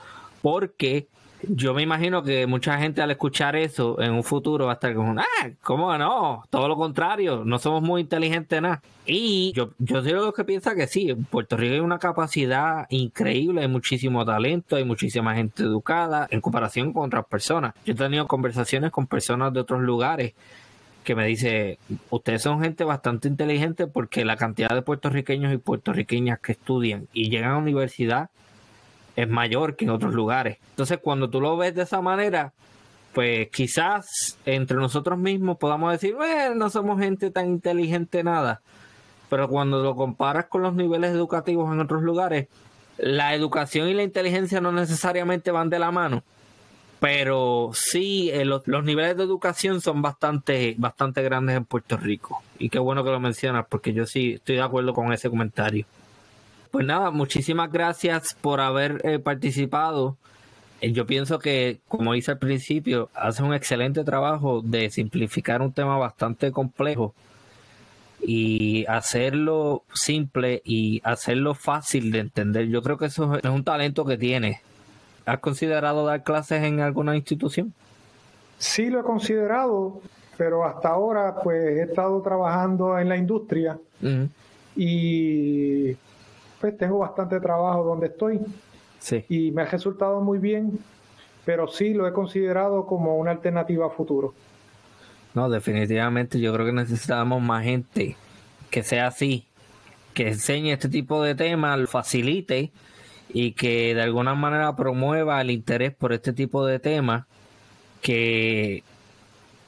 Porque yo me imagino que mucha gente al escuchar eso en un futuro va a estar como, ah, ¿cómo no? Todo lo contrario, no somos muy inteligentes nada. Y yo, yo soy lo que piensa que sí, Puerto Rico hay una capacidad increíble, hay muchísimo talento, hay muchísima gente educada en comparación con otras personas. Yo he tenido conversaciones con personas de otros lugares que me dice, ustedes son gente bastante inteligente porque la cantidad de puertorriqueños y puertorriqueñas que estudian y llegan a la universidad es mayor que en otros lugares. Entonces, cuando tú lo ves de esa manera, pues quizás entre nosotros mismos podamos decir, bueno, no somos gente tan inteligente nada. Pero cuando lo comparas con los niveles educativos en otros lugares, la educación y la inteligencia no necesariamente van de la mano. Pero sí, eh, los, los, niveles de educación son bastante, bastante grandes en Puerto Rico. Y qué bueno que lo mencionas, porque yo sí estoy de acuerdo con ese comentario. Pues nada, muchísimas gracias por haber eh, participado. Eh, yo pienso que, como hice al principio, hace un excelente trabajo de simplificar un tema bastante complejo y hacerlo simple y hacerlo fácil de entender. Yo creo que eso es un talento que tiene. ¿Has considerado dar clases en alguna institución? Sí, lo he considerado, pero hasta ahora pues he estado trabajando en la industria y tengo bastante trabajo donde estoy. Sí. Y me ha resultado muy bien, pero sí lo he considerado como una alternativa a futuro. No, definitivamente yo creo que necesitamos más gente que sea así, que enseñe este tipo de temas, lo facilite y que de alguna manera promueva el interés por este tipo de temas que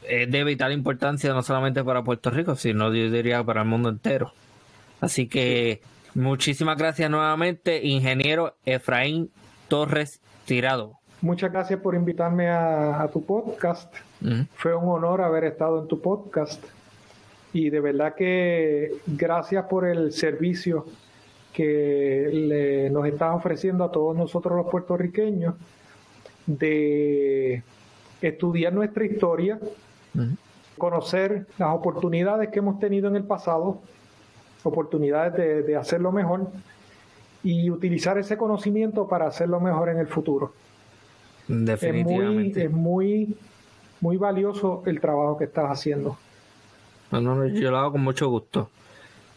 es de vital importancia no solamente para Puerto Rico, sino yo diría para el mundo entero. Así que Muchísimas gracias nuevamente, ingeniero Efraín Torres Tirado. Muchas gracias por invitarme a, tu podcast. Fue un honor haber estado en tu podcast. Y de verdad que gracias por el servicio que nos estás ofreciendo a todos nosotros los puertorriqueños de estudiar nuestra historia, conocer las oportunidades que hemos tenido en el pasado oportunidades de, hacerlo mejor y utilizar ese conocimiento para hacerlo mejor en el futuro. Definitivamente. Es muy, muy, valioso el trabajo que estás haciendo. No, yo lo hago con mucho gusto.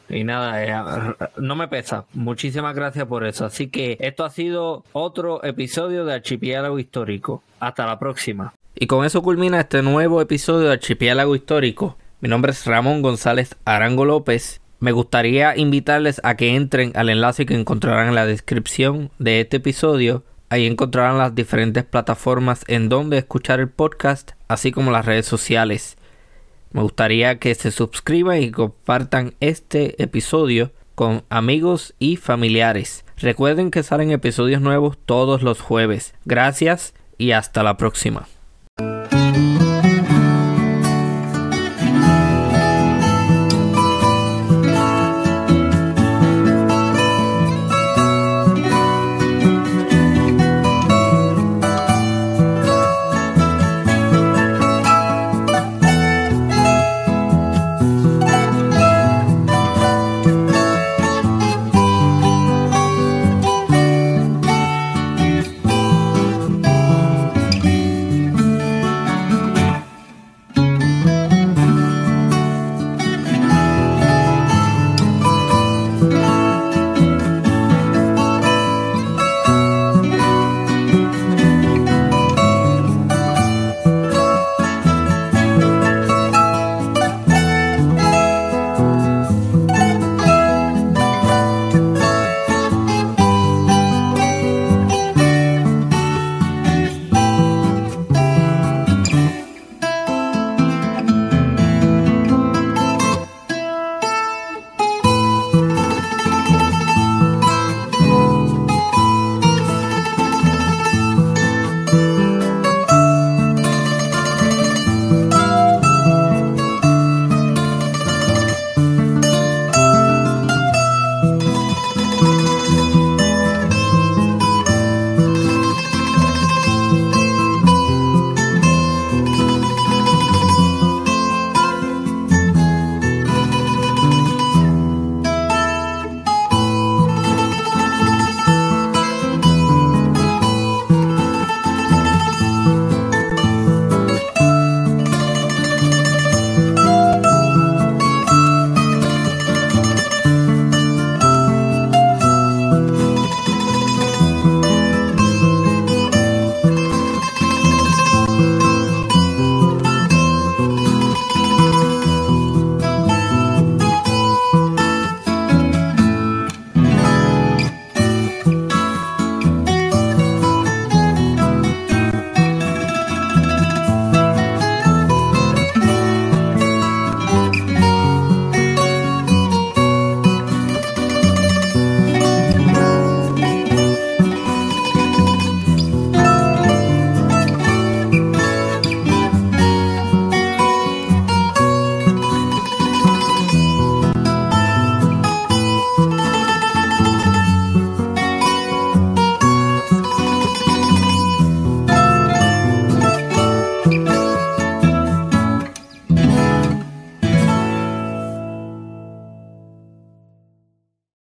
Y nada, eh, no me pesa. Muchísimas gracias por eso. Así que esto ha sido otro episodio de Archipiélago Histórico. Hasta la próxima. Y con eso culmina este nuevo episodio de Archipiélago Histórico. Mi nombre es Ramón González Arango López me gustaría invitarles a que entren al enlace que encontrarán en la descripción de este episodio. Ahí encontrarán las diferentes plataformas en donde escuchar el podcast, así como las redes sociales. Me gustaría que se suscriban y compartan este episodio con amigos y familiares. Recuerden que salen episodios nuevos todos los jueves. Gracias y hasta la próxima.